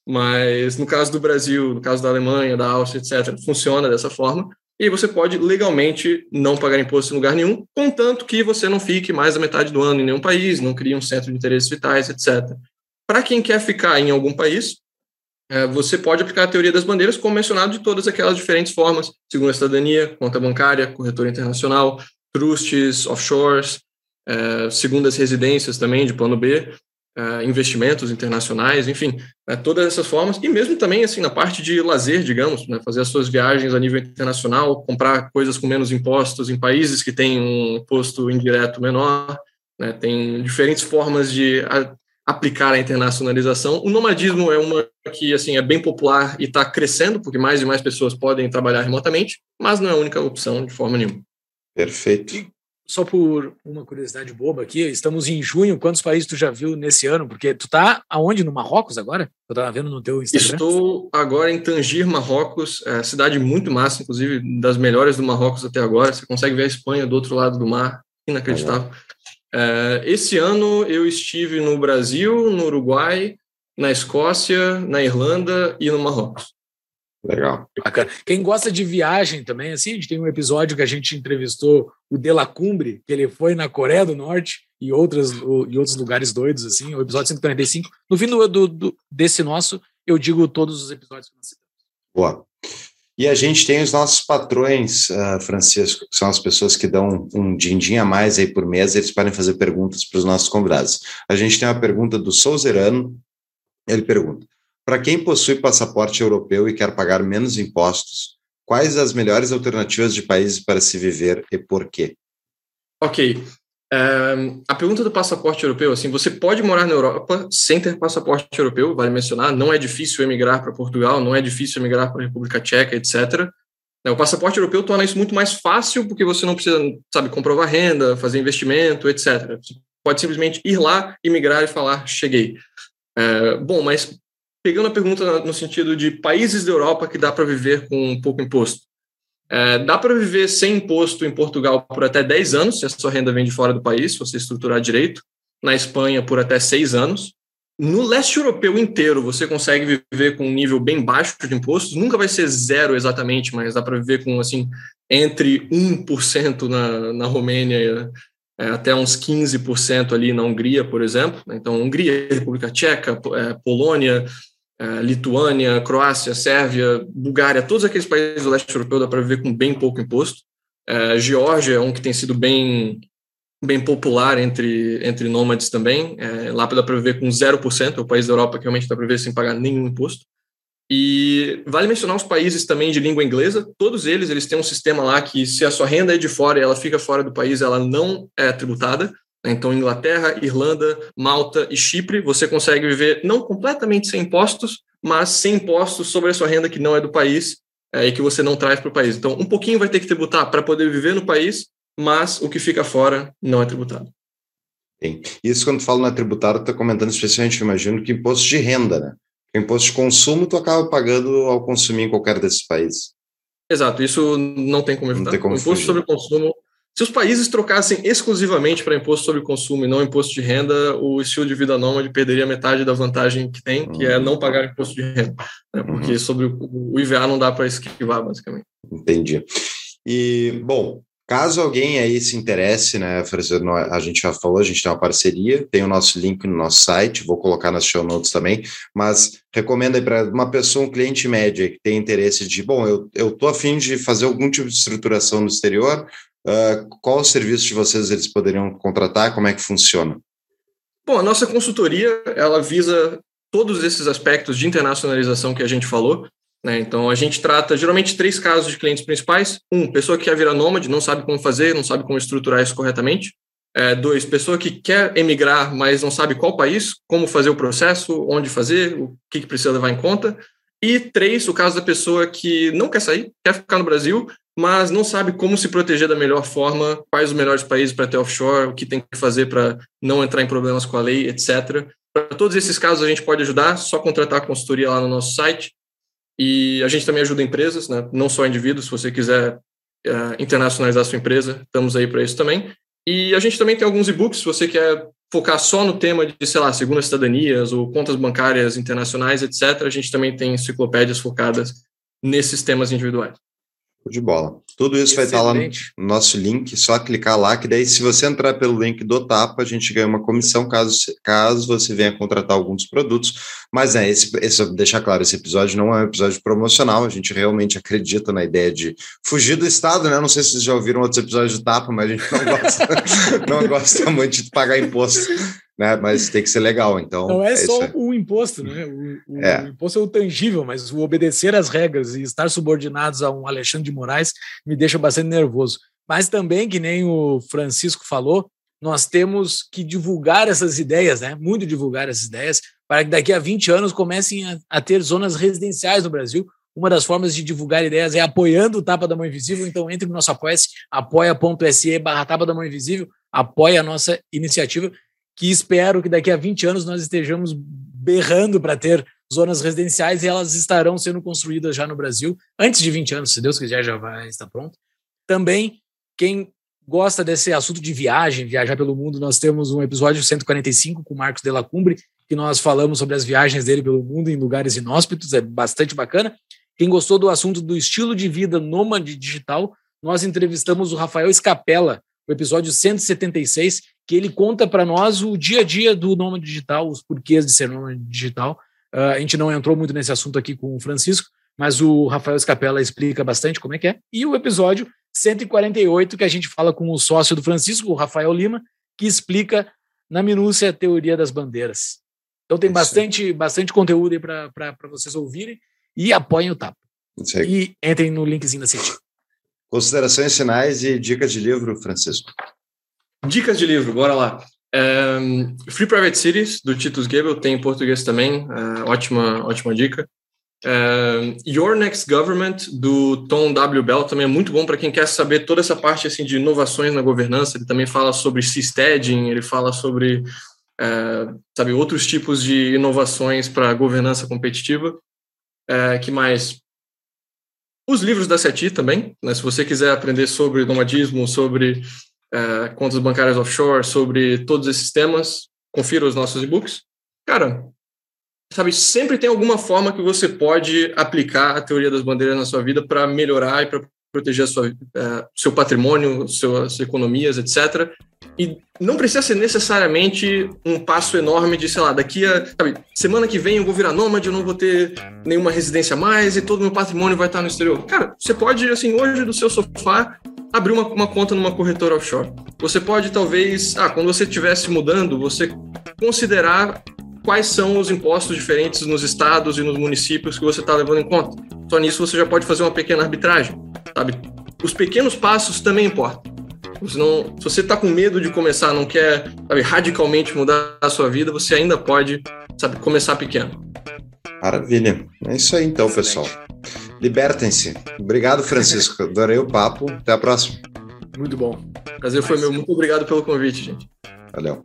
Mas no caso do Brasil, no caso da Alemanha, da Áustria, etc., funciona dessa forma. E você pode legalmente não pagar imposto em lugar nenhum, contanto que você não fique mais da metade do ano em nenhum país, não crie um centro de interesses vitais, etc. Para quem quer ficar em algum país, é, você pode aplicar a teoria das bandeiras, como mencionado, de todas aquelas diferentes formas, segundo a cidadania, conta bancária, corretora internacional, trusts, offshores, é, segundas residências também de plano B, é, investimentos internacionais, enfim, é, todas essas formas, e mesmo também assim na parte de lazer, digamos, né, fazer as suas viagens a nível internacional, comprar coisas com menos impostos em países que têm um imposto indireto menor, né, tem diferentes formas de a, aplicar a internacionalização. O nomadismo é uma que assim é bem popular e está crescendo, porque mais e mais pessoas podem trabalhar remotamente, mas não é a única opção de forma nenhuma. Perfeito só por uma curiosidade boba aqui, estamos em junho, quantos países tu já viu nesse ano? Porque tu tá aonde? No Marrocos agora? Eu tava vendo no teu Instagram. Estou agora em Tangir, Marrocos, é cidade muito massa, inclusive das melhores do Marrocos até agora. Você consegue ver a Espanha do outro lado do mar, inacreditável. É, esse ano eu estive no Brasil, no Uruguai, na Escócia, na Irlanda e no Marrocos. Legal. Bacana. Quem gosta de viagem também, assim, a gente tem um episódio que a gente entrevistou o De La Cumbre, que ele foi na Coreia do Norte e, outras, e outros lugares doidos, assim, o episódio 145. No fim do, do, do, desse nosso, eu digo todos os episódios que nós citamos. Boa. E a gente tem os nossos patrões, uh, Francisco, que são as pessoas que dão um din-din a mais aí por mês, eles podem fazer perguntas para os nossos convidados. A gente tem uma pergunta do Souzerano, ele pergunta, para quem possui passaporte europeu e quer pagar menos impostos, quais as melhores alternativas de países para se viver e por quê? Ok. Um, a pergunta do passaporte europeu, assim, você pode morar na Europa sem ter passaporte europeu, vale mencionar, não é difícil emigrar para Portugal, não é difícil emigrar para a República Tcheca, etc. O passaporte europeu torna isso muito mais fácil porque você não precisa, sabe, comprovar renda, fazer investimento, etc. Você pode simplesmente ir lá, imigrar e falar, cheguei. É, bom, mas pegando a pergunta no sentido de países da Europa que dá para viver com pouco imposto. É, dá para viver sem imposto em Portugal por até 10 anos, se a sua renda vem de fora do país, se você estruturar direito. Na Espanha, por até 6 anos. No leste europeu inteiro, você consegue viver com um nível bem baixo de impostos. Nunca vai ser zero exatamente, mas dá para viver com assim entre 1% na, na Romênia é, até uns 15% ali na Hungria, por exemplo. Então, Hungria, República Tcheca, é, Polônia, Lituânia, Croácia, Sérvia, Bulgária, todos aqueles países do leste europeu dá para viver com bem pouco imposto. É, Geórgia é um que tem sido bem bem popular entre, entre nômades também. É, lá dá para viver com 0%, é o país da Europa que realmente dá para viver sem pagar nenhum imposto. E vale mencionar os países também de língua inglesa, todos eles, eles têm um sistema lá que se a sua renda é de fora e ela fica fora do país, ela não é tributada. Então, Inglaterra, Irlanda, Malta e Chipre, você consegue viver não completamente sem impostos, mas sem impostos sobre a sua renda que não é do país é, e que você não traz para o país. Então, um pouquinho vai ter que tributar para poder viver no país, mas o que fica fora não é tributado. Sim. Isso quando falo na tributária, está comentando especialmente, imagino, que imposto de renda, né? Imposto de consumo tu acaba pagando ao consumir em qualquer desses países. Exato, isso não tem como evitar. Não tem como o imposto fugir. sobre consumo se os países trocassem exclusivamente para imposto sobre consumo e não imposto de renda, o estilo de vida nômade perderia metade da vantagem que tem, que é não pagar imposto de renda. Né? Porque uhum. sobre o IVA não dá para esquivar, basicamente. Entendi. E, bom, Caso alguém aí se interesse, né, a gente já falou, a gente tem uma parceria, tem o nosso link no nosso site, vou colocar nas show notes também, mas recomendo aí para uma pessoa, um cliente médio que tem interesse de, bom, eu, eu tô afim de fazer algum tipo de estruturação no exterior, uh, qual o serviço de vocês eles poderiam contratar, como é que funciona? Bom, a nossa consultoria, ela visa todos esses aspectos de internacionalização que a gente falou, né? Então, a gente trata geralmente três casos de clientes principais. Um, pessoa que quer virar nômade, não sabe como fazer, não sabe como estruturar isso corretamente. É, dois, pessoa que quer emigrar, mas não sabe qual país, como fazer o processo, onde fazer, o que, que precisa levar em conta. E três, o caso da pessoa que não quer sair, quer ficar no Brasil, mas não sabe como se proteger da melhor forma, quais os melhores países para ter offshore, o que tem que fazer para não entrar em problemas com a lei, etc. Para todos esses casos a gente pode ajudar, só contratar a consultoria lá no nosso site. E a gente também ajuda empresas, né? não só indivíduos, se você quiser uh, internacionalizar sua empresa, estamos aí para isso também. E a gente também tem alguns e-books, se você quer focar só no tema de, sei lá, segundas cidadanias ou contas bancárias internacionais, etc., a gente também tem enciclopédias focadas nesses temas individuais. De bola. Tudo isso Excelente. vai estar lá no nosso link, só clicar lá, que daí, se você entrar pelo link do Tapa, a gente ganha uma comissão caso, caso você venha contratar alguns produtos. Mas é, esse, esse, deixar claro, esse episódio não é um episódio promocional, a gente realmente acredita na ideia de fugir do Estado, né? Não sei se vocês já ouviram outros episódios do Tapa, mas a gente não gosta, não gosta muito de pagar imposto né? Mas tem que ser legal, então. Não é, é só o imposto, né? O, o, é. o, imposto é o tangível, mas o obedecer às regras e estar subordinados a um Alexandre de Moraes me deixa bastante nervoso. Mas também, que nem o Francisco falou, nós temos que divulgar essas ideias, né? Muito divulgar essas ideias, para que daqui a 20 anos comecem a, a ter zonas residenciais no Brasil. Uma das formas de divulgar ideias é apoiando o Tapa da Mão Invisível. Então, entre no nosso apoia-se, apoia.se barra Tapa da Mão Invisível, apoia a nossa iniciativa que espero que daqui a 20 anos nós estejamos berrando para ter zonas residenciais e elas estarão sendo construídas já no Brasil, antes de 20 anos, se Deus quiser, já vai estar pronto. Também, quem gosta desse assunto de viagem, viajar pelo mundo, nós temos um episódio 145 com o Marcos de la Cumbre, que nós falamos sobre as viagens dele pelo mundo em lugares inóspitos, é bastante bacana. Quem gostou do assunto do estilo de vida nômade digital, nós entrevistamos o Rafael Escapella, o episódio 176, que ele conta para nós o dia a dia do nômade digital, os porquês de ser nômade digital. Uh, a gente não entrou muito nesse assunto aqui com o Francisco, mas o Rafael Scapella explica bastante como é que é. E o episódio 148, que a gente fala com o sócio do Francisco, o Rafael Lima, que explica na minúcia a teoria das bandeiras. Então tem bastante, bastante conteúdo aí para vocês ouvirem e apoiem o Tapa. E entrem no linkzinho da CETI. Considerações finais e dicas de livro, Francisco. Dicas de livro, bora lá. Um, Free Private Cities, do Titus Gebel, tem em português também, uh, ótima, ótima dica. Um, Your Next Government, do Tom W. Bell, também é muito bom para quem quer saber toda essa parte assim, de inovações na governança. Ele também fala sobre seasteading, ele fala sobre uh, sabe, outros tipos de inovações para governança competitiva. Uh, que mais? Os livros da CETI também, né? se você quiser aprender sobre nomadismo, sobre uh, contas bancárias offshore, sobre todos esses temas, confira os nossos e-books. Cara, sabe, sempre tem alguma forma que você pode aplicar a teoria das bandeiras na sua vida para melhorar e para proteger a sua, uh, seu patrimônio, suas economias, etc. E não precisa ser necessariamente um passo enorme de, sei lá, daqui a. Sabe, semana que vem eu vou virar nômade, eu não vou ter nenhuma residência mais e todo meu patrimônio vai estar no exterior. Cara, você pode, assim, hoje do seu sofá, abrir uma, uma conta numa corretora offshore. Você pode, talvez, ah, quando você estiver se mudando, você considerar quais são os impostos diferentes nos estados e nos municípios que você está levando em conta. Só nisso você já pode fazer uma pequena arbitragem, sabe? Os pequenos passos também importam. Se, não, se você está com medo de começar, não quer sabe, radicalmente mudar a sua vida, você ainda pode sabe, começar pequeno. Maravilha. É isso aí então, pessoal. Libertem-se. Obrigado, Francisco. Adorei o papo. Até a próxima. Muito bom. Prazer foi meu. Muito obrigado pelo convite, gente. Valeu.